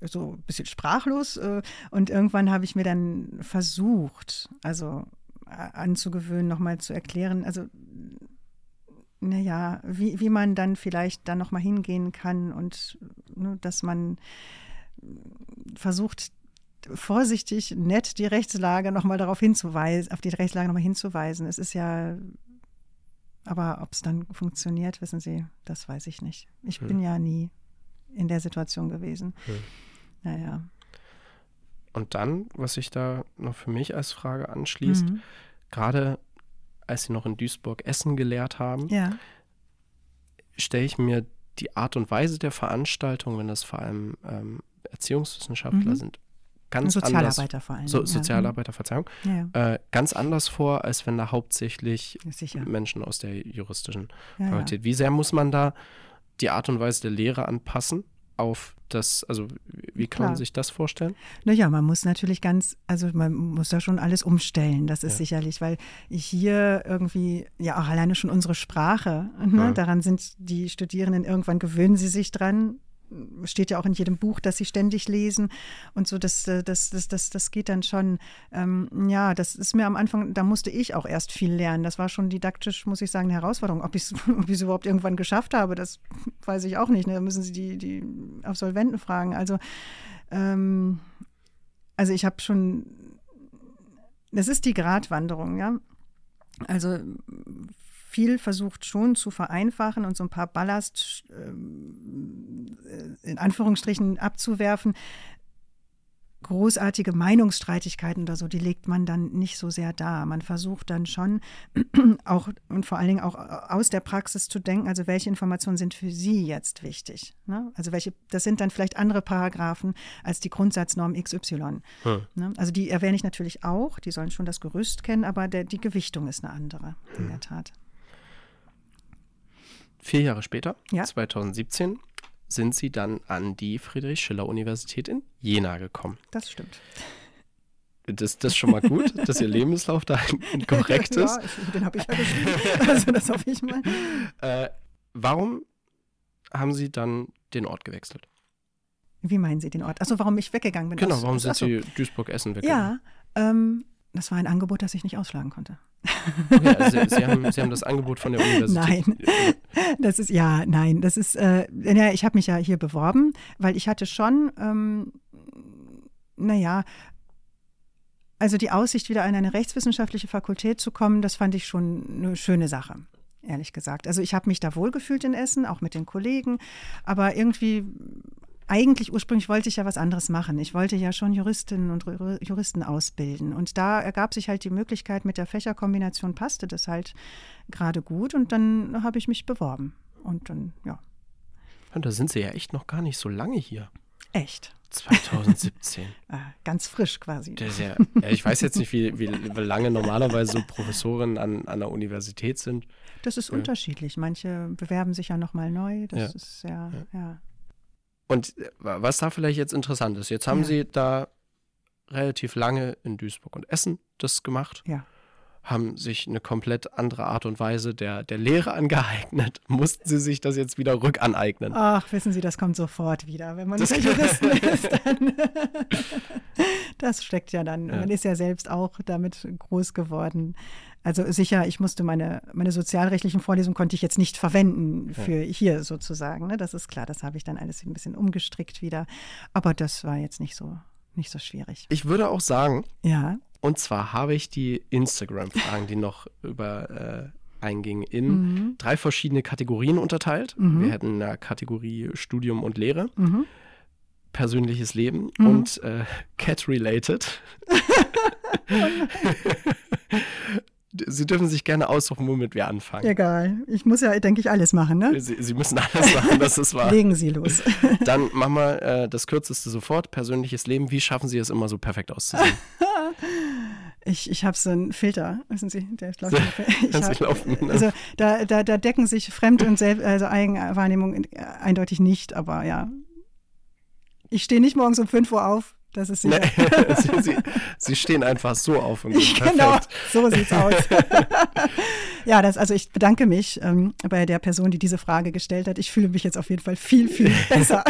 so ein bisschen sprachlos äh, und irgendwann habe ich mir dann versucht, also äh, anzugewöhnen, nochmal zu erklären, also naja, wie, wie man dann vielleicht dann nochmal hingehen kann und ne, dass man versucht, vorsichtig, nett die Rechtslage nochmal darauf hinzuweisen, auf die Rechtslage nochmal hinzuweisen. Es ist ja, aber ob es dann funktioniert, wissen Sie, das weiß ich nicht. Ich hm. bin ja nie in der Situation gewesen. Hm. Naja. Und dann, was sich da noch für mich als Frage anschließt, mhm. gerade als Sie noch in Duisburg Essen gelehrt haben, ja. stelle ich mir die Art und Weise der Veranstaltung, wenn das vor allem ähm, Erziehungswissenschaftler mhm. sind, ganz Sozialarbeiter anders, vor allem. So, Sozialarbeiter, ja. Verzeihung. Ja, äh, ganz anders vor, als wenn da hauptsächlich Sicher. Menschen aus der juristischen Fakultät. Wie sehr muss man da die Art und Weise der Lehre anpassen? auf das, also wie kann Klar. man sich das vorstellen? Naja, man muss natürlich ganz, also man muss da schon alles umstellen, das ist ja. sicherlich, weil hier irgendwie, ja auch alleine schon unsere Sprache, ne, ja. daran sind die Studierenden, irgendwann gewöhnen sie sich dran, steht ja auch in jedem Buch, dass sie ständig lesen und so, das, äh, das, das, das, das geht dann schon. Ähm, ja, das ist mir am Anfang, da musste ich auch erst viel lernen. Das war schon didaktisch, muss ich sagen, eine Herausforderung. Ob ich es überhaupt irgendwann geschafft habe, das weiß ich auch nicht. Ne? Da müssen Sie die, die Absolventen fragen. Also, ähm, also ich habe schon, das ist die Gratwanderung, ja. Also viel versucht schon zu vereinfachen und so ein paar Ballast ähm, äh, in Anführungsstrichen abzuwerfen. Großartige Meinungsstreitigkeiten oder so, die legt man dann nicht so sehr dar. Man versucht dann schon auch und vor allen Dingen auch aus der Praxis zu denken, also welche Informationen sind für Sie jetzt wichtig. Ne? Also welche, das sind dann vielleicht andere Paragraphen als die Grundsatznorm XY. Hm. Ne? Also die erwähne ich natürlich auch, die sollen schon das Gerüst kennen, aber der, die Gewichtung ist eine andere, in hm. der Tat. Vier Jahre später, ja. 2017, sind sie dann an die Friedrich-Schiller-Universität in Jena gekommen. Das stimmt. Das, das ist schon mal gut, dass Ihr Lebenslauf da korrekt ist. Ja, den habe ich ja geschrieben. Also das hoffe ich mal. Äh, warum haben Sie dann den Ort gewechselt? Wie meinen Sie den Ort? Achso, warum ich weggegangen bin? Genau, warum sind Sie Duisburg-Essen weggegangen? Ja, ähm, das war ein Angebot, das ich nicht ausschlagen konnte. Okay, Sie, Sie, haben, Sie, haben, das Angebot von der Universität. Nein, das ist ja, nein, das ist, äh, ja, ich habe mich ja hier beworben, weil ich hatte schon, ähm, naja, also die Aussicht, wieder an eine rechtswissenschaftliche Fakultät zu kommen, das fand ich schon eine schöne Sache ehrlich gesagt. Also ich habe mich da wohlgefühlt in Essen, auch mit den Kollegen, aber irgendwie eigentlich ursprünglich wollte ich ja was anderes machen. Ich wollte ja schon Juristinnen und Juristen ausbilden. Und da ergab sich halt die Möglichkeit, mit der Fächerkombination passte das halt gerade gut. Und dann habe ich mich beworben. Und dann, ja. Und da sind Sie ja echt noch gar nicht so lange hier. Echt? 2017. ah, ganz frisch quasi. Ja, ja, ich weiß jetzt nicht, wie, wie, lange normalerweise so Professoren an, an der Universität sind. Das ist ja. unterschiedlich. Manche bewerben sich ja nochmal neu. Das ist sehr, ja. Und äh, was da vielleicht jetzt interessant ist, jetzt haben ja. Sie da relativ lange in Duisburg und Essen das gemacht. Ja. Haben sich eine komplett andere Art und Weise der, der Lehre angeeignet. Mussten Sie sich das jetzt wieder rückaneignen? Ach, wissen Sie, das kommt sofort wieder. Wenn man das Juristen ist, dann. das steckt ja dann. Ja. Man ist ja selbst auch damit groß geworden. Also sicher, ich musste meine, meine sozialrechtlichen Vorlesungen konnte ich jetzt nicht verwenden für ja. hier sozusagen. Ne? Das ist klar, das habe ich dann alles ein bisschen umgestrickt wieder. Aber das war jetzt nicht so, nicht so schwierig. Ich würde auch sagen, ja. Und zwar habe ich die Instagram-Fragen, die noch über äh, eingingen, in mhm. drei verschiedene Kategorien unterteilt. Mhm. Wir hätten eine Kategorie Studium und Lehre. Mhm. persönliches Leben mhm. und äh, Cat-related. Sie dürfen sich gerne aussuchen, womit wir anfangen. Egal. Ich muss ja, denke ich, alles machen, ne? Sie, Sie müssen alles machen, das ist wahr. Legen Sie los. Dann machen wir äh, das Kürzeste sofort. Persönliches Leben. Wie schaffen Sie es immer so perfekt auszusehen? Ich, ich habe so einen Filter, wissen Sie, der läuft ich hab, laufen, ne? Also da, da, da decken sich Fremd- und Selbst, also Eigenwahrnehmung eindeutig nicht, aber ja. Ich stehe nicht morgens um 5 Uhr auf, das ist. Nee, sie, sie, sie, stehen einfach so auf und sind Genau, so sieht's aus. ja, das, also ich bedanke mich ähm, bei der Person, die diese Frage gestellt hat. Ich fühle mich jetzt auf jeden Fall viel, viel besser.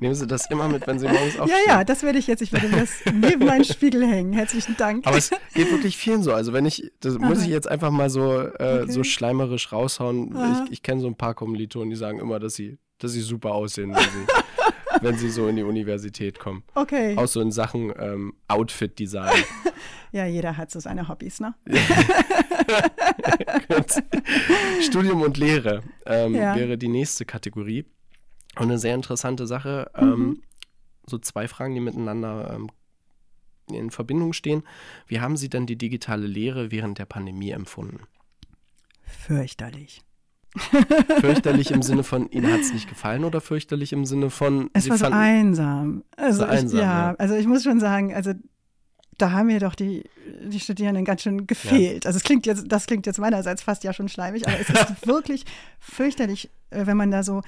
Nehmen Sie das immer mit, wenn Sie morgens aufstehen? Ja, ja, das werde ich jetzt. Ich werde das neben meinen Spiegel hängen. Herzlichen Dank. Aber es geht wirklich vielen so. Also wenn ich, das Aha. muss ich jetzt einfach mal so, äh, okay. so schleimerisch raushauen. Aha. Ich, ich kenne so ein paar Kommilitonen, die sagen immer, dass sie, dass sie super aussehen, wenn sie wenn sie so in die Universität kommen. Okay. Auch so in Sachen ähm, Outfit-Design. ja, jeder hat so seine Hobbys, ne? Studium und Lehre ähm, ja. wäre die nächste Kategorie. Und eine sehr interessante Sache. Ähm, mhm. So zwei Fragen, die miteinander ähm, in Verbindung stehen. Wie haben Sie denn die digitale Lehre während der Pandemie empfunden? Fürchterlich. fürchterlich im Sinne von, Ihnen hat es nicht gefallen oder fürchterlich im Sinne von. Es war so einsam. Also so einsam, ich, ja, ja, also ich muss schon sagen, also da haben mir doch die, die Studierenden ganz schön gefehlt. Ja. Also es klingt jetzt, das klingt jetzt meinerseits fast ja schon schleimig, aber es ist wirklich fürchterlich, äh, wenn man da so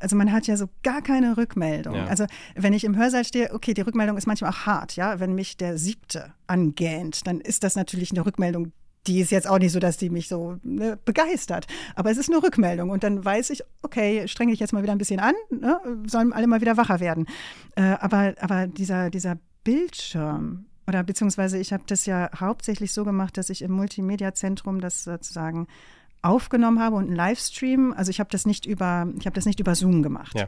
also man hat ja so gar keine Rückmeldung. Ja. Also wenn ich im Hörsaal stehe, okay, die Rückmeldung ist manchmal auch hart, ja. Wenn mich der Siebte angähnt, dann ist das natürlich eine Rückmeldung, die ist jetzt auch nicht so, dass die mich so ne, begeistert. Aber es ist eine Rückmeldung. Und dann weiß ich, okay, strenge ich jetzt mal wieder ein bisschen an, ne, sollen alle mal wieder wacher werden. Äh, aber, aber dieser, dieser Bildschirm, oder beziehungsweise ich habe das ja hauptsächlich so gemacht, dass ich im Multimedia-Zentrum das sozusagen aufgenommen habe und einen Livestream. Also ich habe das nicht über, ich habe das nicht über Zoom gemacht. Ja.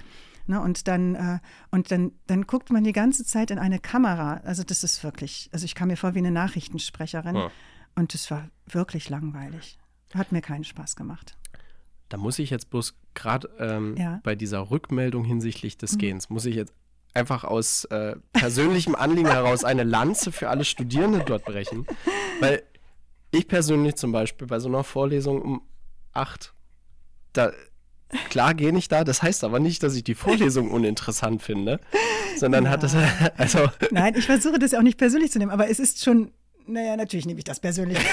Ne, und dann, äh, und dann, dann guckt man die ganze Zeit in eine Kamera. Also das ist wirklich, also ich kam mir vor wie eine Nachrichtensprecherin. Ja. Und es war wirklich langweilig. Hat mir keinen Spaß gemacht. Da muss ich jetzt bloß gerade ähm, ja. bei dieser Rückmeldung hinsichtlich des mhm. Gehens, muss ich jetzt einfach aus äh, persönlichem Anliegen heraus eine Lanze für alle Studierenden dort brechen. Weil ich persönlich zum Beispiel bei so einer Vorlesung um acht, da klar gehe ich da, das heißt aber nicht, dass ich die Vorlesung uninteressant finde, sondern ja. hat es also Nein, ich versuche das auch nicht persönlich zu nehmen, aber es ist schon naja, natürlich nehme ich das persönlich.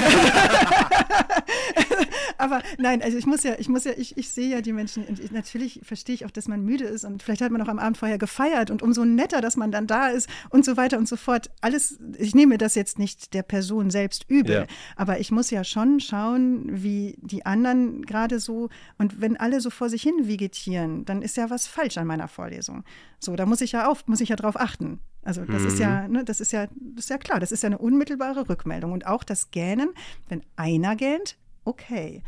Aber nein, also ich muss ja, ich muss ja, ich, ich sehe ja die Menschen und ich, natürlich verstehe ich auch, dass man müde ist und vielleicht hat man auch am Abend vorher gefeiert und umso netter, dass man dann da ist und so weiter und so fort. Alles, ich nehme das jetzt nicht der Person selbst übel, ja. aber ich muss ja schon schauen, wie die anderen gerade so und wenn alle so vor sich hin vegetieren, dann ist ja was falsch an meiner Vorlesung. So, da muss ich ja auf, muss ich ja drauf achten. Also das mhm. ist ja, mhm. ne, das ist ja, das ist ja klar, das ist ja eine unmittelbare Rückmeldung. Und auch das Gähnen, wenn einer gähnt, okay.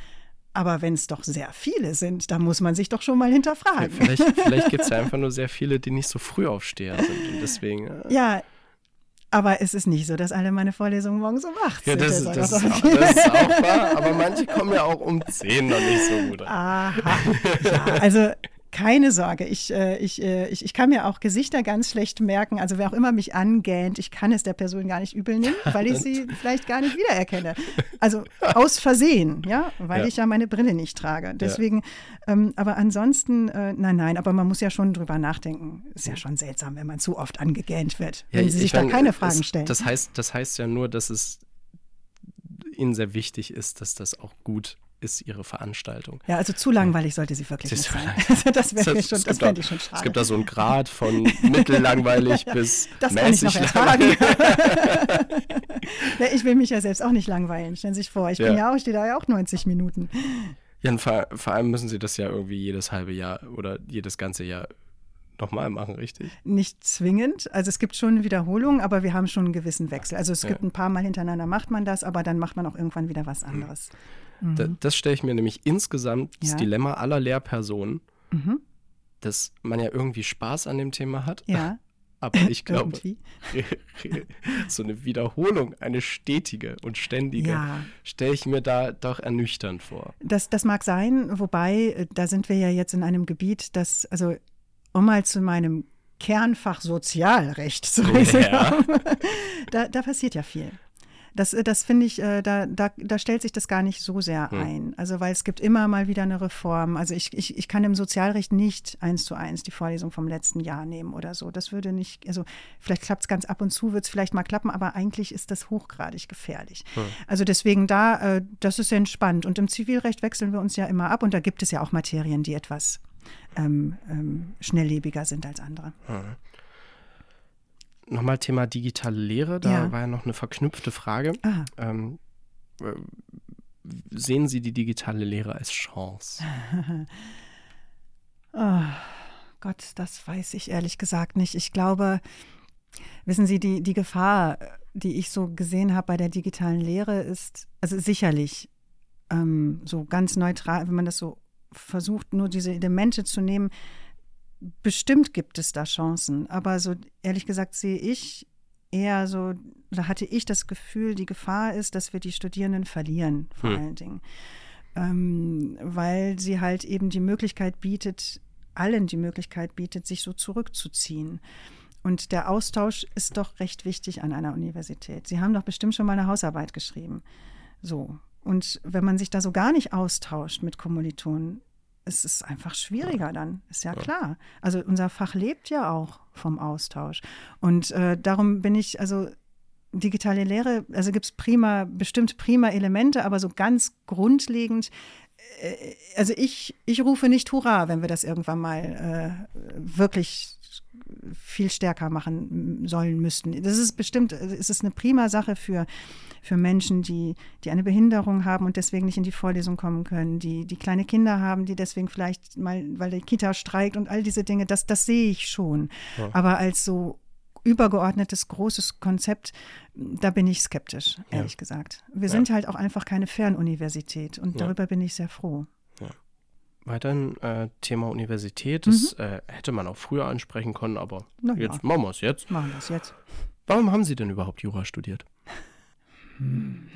Aber wenn es doch sehr viele sind, dann muss man sich doch schon mal hinterfragen. Vielleicht, vielleicht gibt es ja einfach nur sehr viele, die nicht so früh aufsteher sind. Und deswegen. Äh ja, aber es ist nicht so, dass alle meine Vorlesungen morgens um 8 sind. Ja, das, das, ist, auch, das ist auch wahr, aber manche kommen ja auch um 10 noch nicht so gut. Aha. Ja, also keine Sorge, ich, äh, ich, äh, ich, ich kann mir auch Gesichter ganz schlecht merken. Also wer auch immer mich angähnt, ich kann es der Person gar nicht übel nehmen, weil ich sie vielleicht gar nicht wiedererkenne. Also aus Versehen, ja, weil ja. ich ja meine Brille nicht trage. Deswegen, ja. ähm, aber ansonsten, äh, nein, nein, aber man muss ja schon drüber nachdenken. Ist ja schon seltsam, wenn man zu oft angegähnt wird, ja, wenn sie sich da keine Fragen das, stellen. Das heißt, das heißt ja nur, dass es ihnen sehr wichtig ist, dass das auch gut ist ihre Veranstaltung. Ja, also zu langweilig sollte sie wirklich nicht sein. Also das wäre schon, das fände ich schon schade. Es gibt da so einen Grad von mittellangweilig ja, bis das mäßig kann ich noch ertragen. ja, ich will mich ja selbst auch nicht langweilen. Stellen Sie sich vor, ich bin ja auch, stehe da ja auch 90 Minuten. Ja, und vor, vor allem müssen Sie das ja irgendwie jedes halbe Jahr oder jedes ganze Jahr nochmal machen, richtig? Nicht zwingend. Also es gibt schon Wiederholungen, aber wir haben schon einen gewissen Wechsel. Also es ja. gibt ein paar Mal hintereinander macht man das, aber dann macht man auch irgendwann wieder was anderes. Mhm. Da, das stelle ich mir nämlich insgesamt ja. das Dilemma aller Lehrpersonen, mhm. dass man ja irgendwie Spaß an dem Thema hat. Ja. Aber ich glaube, so eine Wiederholung, eine stetige und ständige, ja. stelle ich mir da doch ernüchternd vor. Das, das mag sein, wobei, äh, da sind wir ja jetzt in einem Gebiet, das, also um mal zu meinem Kernfach Sozialrecht zu ja. da, da passiert ja viel. Das, äh, das finde ich, äh, da, da, da stellt sich das gar nicht so sehr hm. ein. Also, weil es gibt immer mal wieder eine Reform. Also, ich, ich, ich kann im Sozialrecht nicht eins zu eins die Vorlesung vom letzten Jahr nehmen oder so. Das würde nicht, also, vielleicht klappt es ganz ab und zu, wird es vielleicht mal klappen, aber eigentlich ist das hochgradig gefährlich. Hm. Also, deswegen da, äh, das ist entspannt. Und im Zivilrecht wechseln wir uns ja immer ab und da gibt es ja auch Materien, die etwas ähm, ähm, schnelllebiger sind als andere. Hm. Nochmal Thema digitale Lehre, da ja. war ja noch eine verknüpfte Frage. Ähm, äh, sehen Sie die digitale Lehre als Chance? oh, Gott, das weiß ich ehrlich gesagt nicht. Ich glaube, wissen Sie, die, die Gefahr, die ich so gesehen habe bei der digitalen Lehre, ist, also sicherlich ähm, so ganz neutral, wenn man das so versucht, nur diese Elemente zu nehmen, bestimmt gibt es da Chancen, aber so ehrlich gesagt sehe ich eher so, da hatte ich das Gefühl, die Gefahr ist, dass wir die Studierenden verlieren, vor hm. allen Dingen. Ähm, weil sie halt eben die Möglichkeit bietet, allen die Möglichkeit bietet, sich so zurückzuziehen. Und der Austausch ist doch recht wichtig an einer Universität. Sie haben doch bestimmt schon mal eine Hausarbeit geschrieben. So. Und wenn man sich da so gar nicht austauscht mit Kommilitonen, es ist einfach schwieriger dann, ist ja, ja, klar. Also unser Fach lebt ja auch vom Austausch. Und äh, darum bin ich, also digitale Lehre, also gibt es prima, bestimmt prima Elemente, aber so ganz grundlegend, äh, also ich, ich rufe nicht Hurra, wenn wir das irgendwann mal äh, wirklich viel stärker machen sollen müssten. Das ist bestimmt, es ist eine prima Sache für, für Menschen, die, die eine Behinderung haben und deswegen nicht in die Vorlesung kommen können, die, die kleine Kinder haben, die deswegen vielleicht mal, weil die Kita streikt und all diese Dinge, das, das sehe ich schon. Ja. Aber als so übergeordnetes, großes Konzept, da bin ich skeptisch, ehrlich ja. gesagt. Wir ja. sind halt auch einfach keine Fernuniversität und darüber bin ich sehr froh. Weiterhin äh, Thema Universität, das mhm. äh, hätte man auch früher ansprechen können, aber Na jetzt ja. machen wir es jetzt. Machen wir es jetzt. Warum haben Sie denn überhaupt Jura studiert? Hm.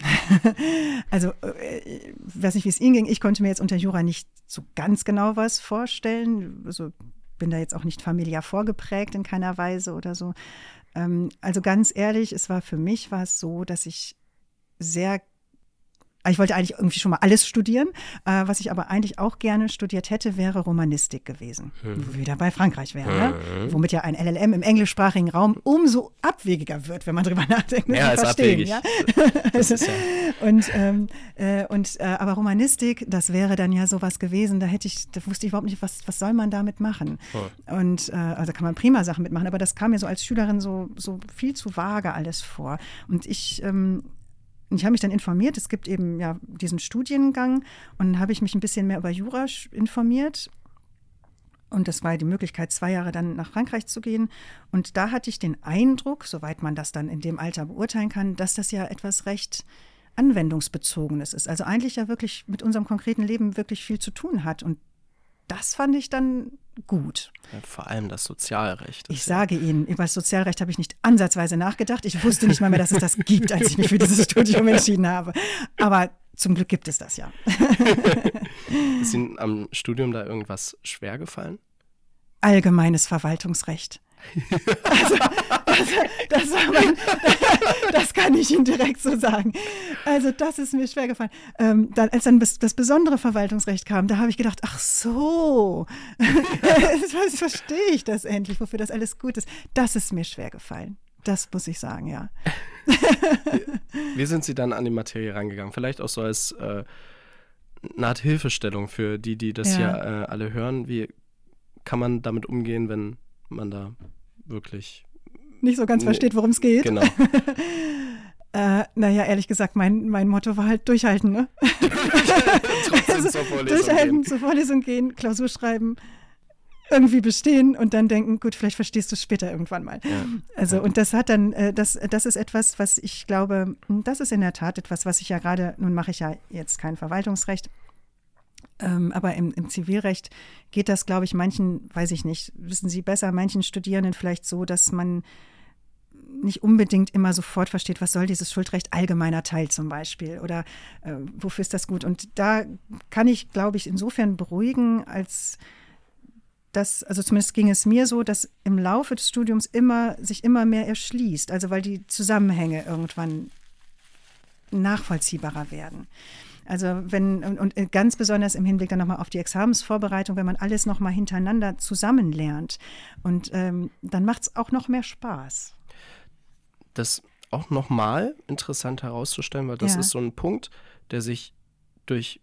also, äh, ich weiß nicht, wie es Ihnen ging. Ich konnte mir jetzt unter Jura nicht so ganz genau was vorstellen. Also bin da jetzt auch nicht familiär vorgeprägt in keiner Weise oder so. Ähm, also ganz ehrlich, es war für mich war es so, dass ich sehr ich wollte eigentlich irgendwie schon mal alles studieren. Äh, was ich aber eigentlich auch gerne studiert hätte, wäre Romanistik gewesen. Hm. Wo wir wieder bei Frankreich wären. Ne? Hm. Ne? Womit ja ein LLM im englischsprachigen Raum umso abwegiger wird, wenn man drüber nachdenkt. Ja, ist verstehen, abwegig. Ja? also, ja. Und, ähm, äh, und äh, aber Romanistik, das wäre dann ja sowas gewesen, da hätte ich, da wusste ich überhaupt nicht, was, was soll man damit machen. Oh. Und äh, also kann man prima Sachen mitmachen, aber das kam mir so als Schülerin so, so viel zu vage alles vor. Und ich ähm, ich habe mich dann informiert, es gibt eben ja diesen Studiengang und dann habe ich mich ein bisschen mehr über Jura informiert. Und das war die Möglichkeit, zwei Jahre dann nach Frankreich zu gehen. Und da hatte ich den Eindruck, soweit man das dann in dem Alter beurteilen kann, dass das ja etwas recht anwendungsbezogenes ist. Also eigentlich ja wirklich mit unserem konkreten Leben wirklich viel zu tun hat. Und das fand ich dann gut. Ja, vor allem das Sozialrecht. Ich sage Ihnen, über das Sozialrecht habe ich nicht ansatzweise nachgedacht. Ich wusste nicht mal mehr, dass es das gibt, als ich mich für dieses Studium entschieden habe. Aber zum Glück gibt es das ja. Ist Ihnen am Studium da irgendwas schwer gefallen? Allgemeines Verwaltungsrecht. Also, das, das, mein, das, kann ich Ihnen direkt so sagen. Also das ist mir schwer gefallen. Ähm, dann, als dann das besondere Verwaltungsrecht kam, da habe ich gedacht, ach so, jetzt verstehe ich das endlich, wofür das alles gut ist. Das ist mir schwer gefallen. Das muss ich sagen, ja. Wie sind Sie dann an die Materie rangegangen? Vielleicht auch so als äh, eine Art Hilfestellung für die, die das ja, ja äh, alle hören. Wie kann man damit umgehen, wenn man da wirklich nicht so ganz versteht, worum es geht. Genau. äh, naja, ehrlich gesagt, mein, mein Motto war halt durchhalten. Ne? also, zur durchhalten, gehen. zur Vorlesung gehen, Klausur schreiben, irgendwie bestehen und dann denken, gut, vielleicht verstehst du es später irgendwann mal. Ja. Also und das hat dann, äh, das, das ist etwas, was ich glaube, das ist in der Tat etwas, was ich ja gerade, nun mache ich ja jetzt kein Verwaltungsrecht, ähm, aber im, im, Zivilrecht geht das, glaube ich, manchen, weiß ich nicht, wissen Sie besser, manchen Studierenden vielleicht so, dass man nicht unbedingt immer sofort versteht, was soll dieses Schuldrecht allgemeiner Teil zum Beispiel oder äh, wofür ist das gut. Und da kann ich, glaube ich, insofern beruhigen, als dass, also zumindest ging es mir so, dass im Laufe des Studiums immer sich immer mehr erschließt, also weil die Zusammenhänge irgendwann nachvollziehbarer werden. Also wenn, und ganz besonders im Hinblick dann nochmal auf die Examensvorbereitung, wenn man alles nochmal hintereinander zusammenlernt. Und ähm, dann macht es auch noch mehr Spaß. Das auch nochmal interessant herauszustellen, weil das ja. ist so ein Punkt, der sich durch,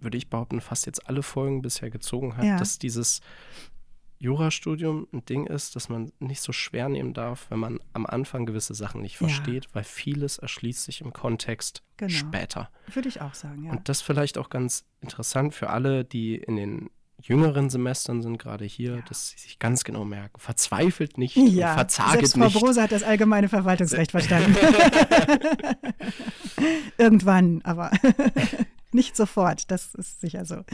würde ich behaupten, fast jetzt alle Folgen bisher gezogen hat, ja. dass dieses Jurastudium ein Ding ist, dass man nicht so schwer nehmen darf, wenn man am Anfang gewisse Sachen nicht versteht, ja. weil vieles erschließt sich im Kontext genau. später. Würde ich auch sagen, ja. Und das vielleicht auch ganz interessant für alle, die in den jüngeren Semestern sind, gerade hier, ja. dass sie sich ganz genau merken, verzweifelt nicht, ja, verzaget selbst Frau Brose hat das allgemeine Verwaltungsrecht verstanden. Irgendwann, aber nicht sofort, das ist sicher so.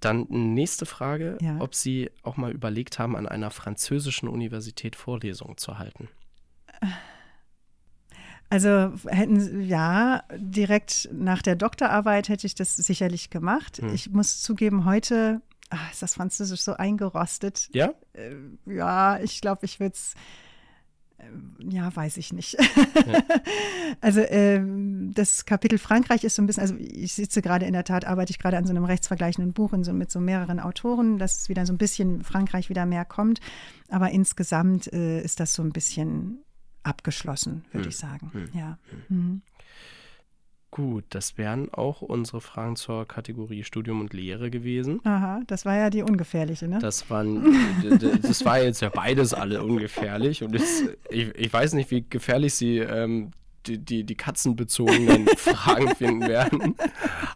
Dann nächste Frage, ja. ob Sie auch mal überlegt haben, an einer französischen Universität Vorlesungen zu halten. Also hätten ja direkt nach der Doktorarbeit hätte ich das sicherlich gemacht. Hm. Ich muss zugeben, heute ach, ist das Französisch so eingerostet. Ja. Äh, ja, ich glaube, ich würde es ja, weiß ich nicht. Ja. also ähm, das Kapitel Frankreich ist so ein bisschen, also ich sitze gerade in der Tat, arbeite ich gerade an so einem rechtsvergleichenden Buch so, mit so mehreren Autoren, dass wieder so ein bisschen Frankreich wieder mehr kommt. Aber insgesamt äh, ist das so ein bisschen abgeschlossen, würde hm. ich sagen. Hm. Ja. Hm. Gut, das wären auch unsere Fragen zur Kategorie Studium und Lehre gewesen. Aha, das war ja die ungefährliche, ne? Das waren, das war jetzt ja beides alle ungefährlich und ich, ich weiß nicht, wie gefährlich sie ähm, die, die, die katzenbezogenen Fragen finden werden.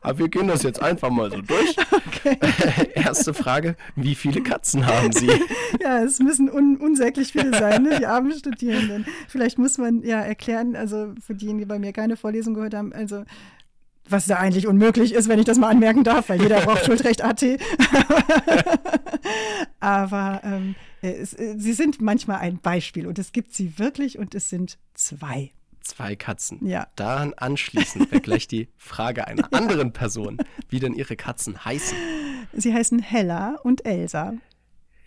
Aber wir gehen das jetzt einfach mal so durch. Okay. Erste Frage: Wie viele Katzen haben Sie? Ja, es müssen un unsäglich viele sein, ne? die armen Studierenden. Vielleicht muss man ja erklären, also für diejenigen, die bei mir keine Vorlesung gehört haben, also was da eigentlich unmöglich ist, wenn ich das mal anmerken darf, weil jeder braucht Schuldrecht AT. Aber ähm, es, äh, sie sind manchmal ein Beispiel und es gibt sie wirklich und es sind zwei zwei Katzen. Ja. Daran anschließend wäre gleich die Frage einer anderen Person, wie denn ihre Katzen heißen. Sie heißen Hella und Elsa.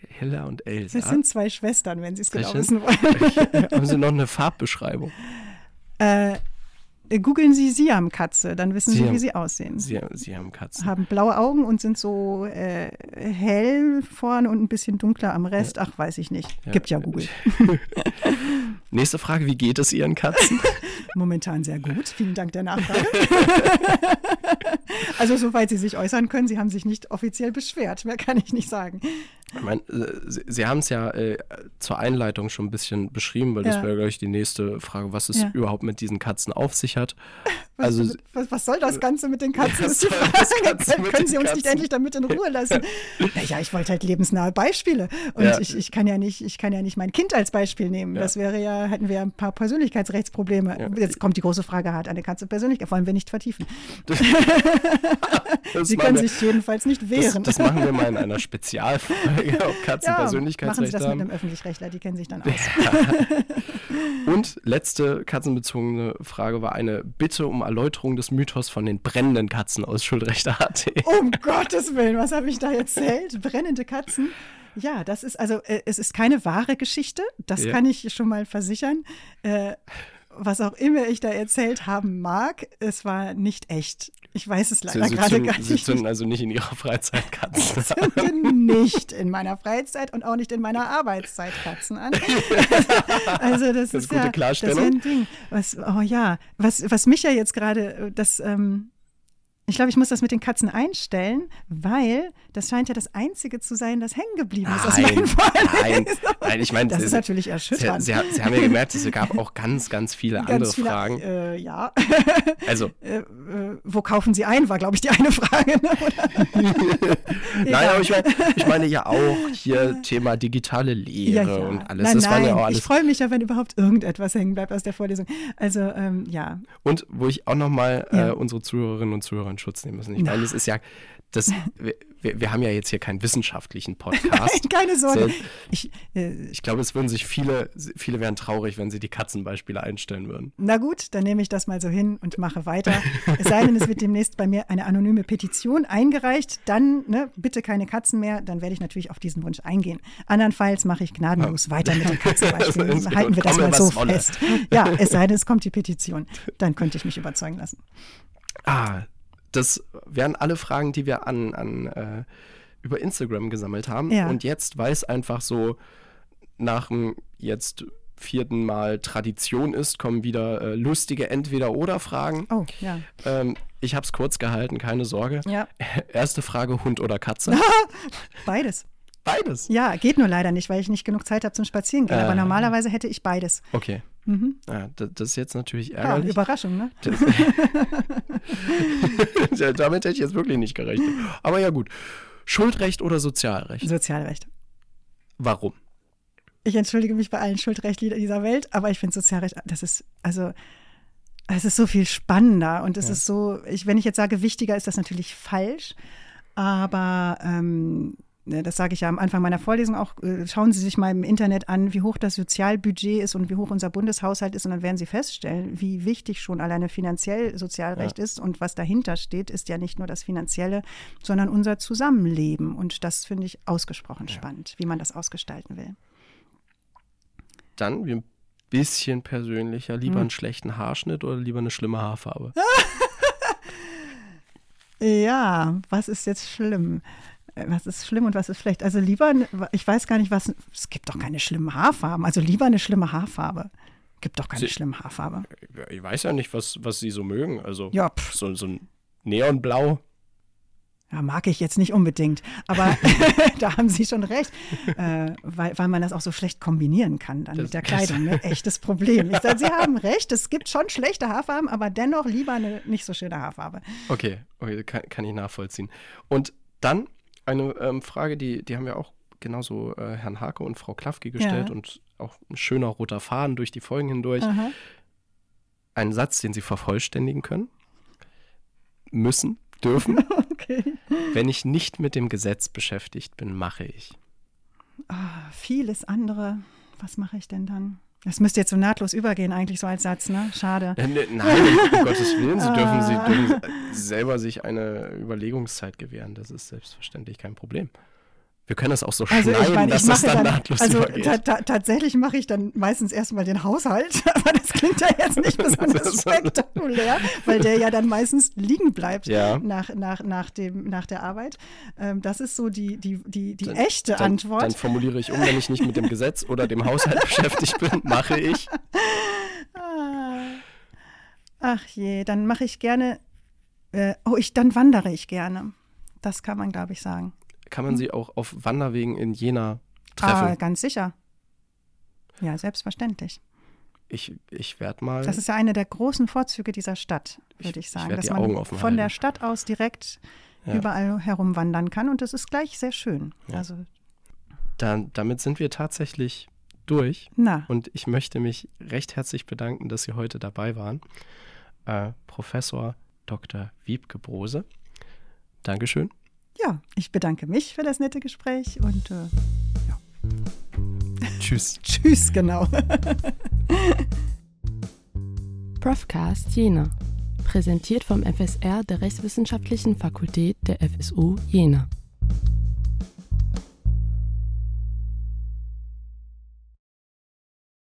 Hella und Elsa. Das sind zwei Schwestern, wenn Sie es genau wissen wollen. Haben Sie noch eine Farbbeschreibung? Äh, Googeln Sie Siam-Katze, dann wissen Siam, Sie, wie sie aussehen. Siam-Katze. Haben blaue Augen und sind so äh, hell vorne und ein bisschen dunkler am Rest. Ja. Ach, weiß ich nicht. Ja. Gibt ja Google. Nächste Frage: Wie geht es Ihren Katzen? Momentan sehr gut. Vielen Dank der Nachfrage. also, soweit Sie sich äußern können, Sie haben sich nicht offiziell beschwert. Mehr kann ich nicht sagen. Ich meine, äh, Sie, Sie haben es ja äh, zur Einleitung schon ein bisschen beschrieben, weil ja. das wäre gleich die nächste Frage, was es ja. überhaupt mit diesen Katzen auf sich hat. Also, was, was, soll das Ganze mit den Katzen? ist die Frage. Können Sie uns Katzen? nicht endlich damit in Ruhe lassen? naja, ich wollte halt lebensnahe Beispiele. Und ja. ich, ich, kann ja nicht, ich kann ja nicht mein Kind als Beispiel nehmen. Das wäre ja, hätten wir ein paar Persönlichkeitsrechtsprobleme. Jetzt kommt die große Frage, hat eine Katze Persönlichkeit? Wollen wir nicht vertiefen. Sie können sich jedenfalls nicht wehren. Das, das machen wir mal in einer Spezialfolge. ob Katzen ja, Persönlichkeitsrechte machen Sie das haben. mit einem Öffentlichrechtler, die kennen sich dann aus. Ja. Und letzte katzenbezogene Frage war eine Bitte um Erläuterung des Mythos von den brennenden Katzen aus Schuldrechte.at. Um Gottes Willen, was habe ich da erzählt? Brennende Katzen? Ja, das ist also, äh, es ist keine wahre Geschichte, das ja. kann ich schon mal versichern. Äh, was auch immer ich da erzählt haben mag, es war nicht echt. Ich weiß es leider gerade gar nicht. Sie zünden also nicht in Ihrer Freizeit Katzen an? Ich zünde nicht in meiner Freizeit und auch nicht in meiner Arbeitszeit Katzen an. also das, das ist, ist ja, Klarstellung. Das ist ein Ding. Was, oh ja, was, was mich ja jetzt gerade, äh, das ähm, ich glaube, ich muss das mit den Katzen einstellen, weil das scheint ja das Einzige zu sein, das hängen geblieben ist aus meinen Nein, nein, ich meine, das ist natürlich erschütternd. Sie, Sie, Sie, haben ja gemerkt, es gab auch ganz, ganz viele ganz andere viele, Fragen. Äh, ja. Also. Äh, äh, wo kaufen Sie ein, war, glaube ich, die eine Frage. Ne? nein, aber ich meine, ich meine ja auch hier Thema digitale Lehre ja, ja. und alles. Nein, das nein, ja alles. Ich freue mich ja, wenn überhaupt irgendetwas hängen bleibt aus der Vorlesung. Also, ähm, ja. Und wo ich auch nochmal äh, unsere Zuhörerinnen und Zuhörer in Schutz nehmen müssen. Ich meine, das ist ja, das, wir, wir, haben ja jetzt hier keinen wissenschaftlichen Podcast. Keine Sorge. Ich, äh, ich glaube, es würden sich viele, viele wären traurig, wenn sie die Katzenbeispiele einstellen würden. Na gut, dann nehme ich das mal so hin und mache weiter. es sei denn, es wird demnächst bei mir eine anonyme Petition eingereicht. Dann ne, bitte keine Katzen mehr. Dann werde ich natürlich auf diesen Wunsch eingehen. Andernfalls mache ich gnadenlos weiter mit den Katzenbeispielen. Halten wir das mal so fest. Ja, es sei denn, es kommt die Petition. Dann könnte ich mich überzeugen lassen. Ah, das wären alle Fragen, die wir an, an äh, über Instagram gesammelt haben. Ja. Und jetzt, weil es einfach so nach dem jetzt vierten Mal Tradition ist, kommen wieder äh, lustige Entweder-Oder-Fragen. Oh, ja. Ähm, ich habe es kurz gehalten, keine Sorge. Ja. Erste Frage: Hund oder Katze? Beides. Beides? Ja, geht nur leider nicht, weil ich nicht genug Zeit habe zum Spazierengehen. Äh, aber normalerweise hätte ich beides. Okay. Mhm. Ja, das, das, ist jetzt natürlich ärgerlich. Ja, Überraschung, ne? ja, damit hätte ich jetzt wirklich nicht gerechnet. Aber ja, gut. Schuldrecht oder Sozialrecht? Sozialrecht. Warum? Ich entschuldige mich bei allen Schuldrechtlichen dieser Welt, aber ich finde Sozialrecht, das ist, also, es ist so viel spannender und es ja. ist so, ich, wenn ich jetzt sage, wichtiger, ist das natürlich falsch. Aber ähm, das sage ich ja am Anfang meiner Vorlesung auch, äh, schauen Sie sich mal im Internet an, wie hoch das Sozialbudget ist und wie hoch unser Bundeshaushalt ist und dann werden Sie feststellen, wie wichtig schon alleine finanziell Sozialrecht ja. ist und was dahinter steht, ist ja nicht nur das Finanzielle, sondern unser Zusammenleben und das finde ich ausgesprochen ja. spannend, wie man das ausgestalten will. Dann ein bisschen persönlicher, lieber hm. einen schlechten Haarschnitt oder lieber eine schlimme Haarfarbe? ja, was ist jetzt schlimm? Was ist schlimm und was ist schlecht. Also lieber, ich weiß gar nicht, was, es gibt doch keine schlimmen Haarfarben. Also lieber eine schlimme Haarfarbe. Gibt doch keine Sie, schlimme Haarfarbe. Ich weiß ja nicht, was, was Sie so mögen. Also ja, so, so ein Neonblau. Ja, mag ich jetzt nicht unbedingt. Aber da haben Sie schon recht, äh, weil, weil man das auch so schlecht kombinieren kann dann das, mit der Kleidung. Ne? Echtes Problem. Ich sage, Sie haben recht, es gibt schon schlechte Haarfarben, aber dennoch lieber eine nicht so schöne Haarfarbe. Okay, okay kann, kann ich nachvollziehen. Und dann eine ähm, Frage, die, die haben wir auch genauso äh, Herrn Hake und Frau Klafke gestellt ja. und auch ein schöner roter Faden durch die Folgen hindurch. Aha. Ein Satz, den Sie vervollständigen können, müssen, dürfen. okay. Wenn ich nicht mit dem Gesetz beschäftigt bin, mache ich. Ah, vieles andere. Was mache ich denn dann? Das müsste jetzt so nahtlos übergehen, eigentlich so als Satz, ne? Schade. Äh, ne, nein, um Gottes Willen, Sie dürfen, Sie ah. dürfen selber sich eine Überlegungszeit gewähren. Das ist selbstverständlich kein Problem. Wir können das auch so also schneiden, ich mein, dass es dann, dann nahtlos Also ta ta tatsächlich mache ich dann meistens erstmal den Haushalt, aber das klingt ja jetzt nicht besonders spektakulär, weil der ja dann meistens liegen bleibt ja. nach, nach, nach, dem, nach der Arbeit. Ähm, das ist so die, die, die, die dann, echte dann, Antwort. Dann formuliere ich um, wenn ich nicht mit dem Gesetz oder dem Haushalt beschäftigt bin, mache ich. Ah. Ach je, dann mache ich gerne, äh, oh, ich, dann wandere ich gerne. Das kann man, glaube ich, sagen kann man hm. sie auch auf Wanderwegen in Jena treffen. Ah, ganz sicher. Ja, selbstverständlich. Ich, ich werde mal. Das ist ja eine der großen Vorzüge dieser Stadt, würde ich, ich sagen. Ich dass man von halten. der Stadt aus direkt ja. überall herumwandern kann und das ist gleich sehr schön. Ja. Also, Dann, damit sind wir tatsächlich durch. Na. Und ich möchte mich recht herzlich bedanken, dass Sie heute dabei waren. Äh, Professor Dr. Wiebke Brose. Dankeschön ja, ich bedanke mich für das nette Gespräch und äh, ja. Tschüss. Tschüss, genau. Profcast Jena. Präsentiert vom FSR der Rechtswissenschaftlichen Fakultät der FSU Jena.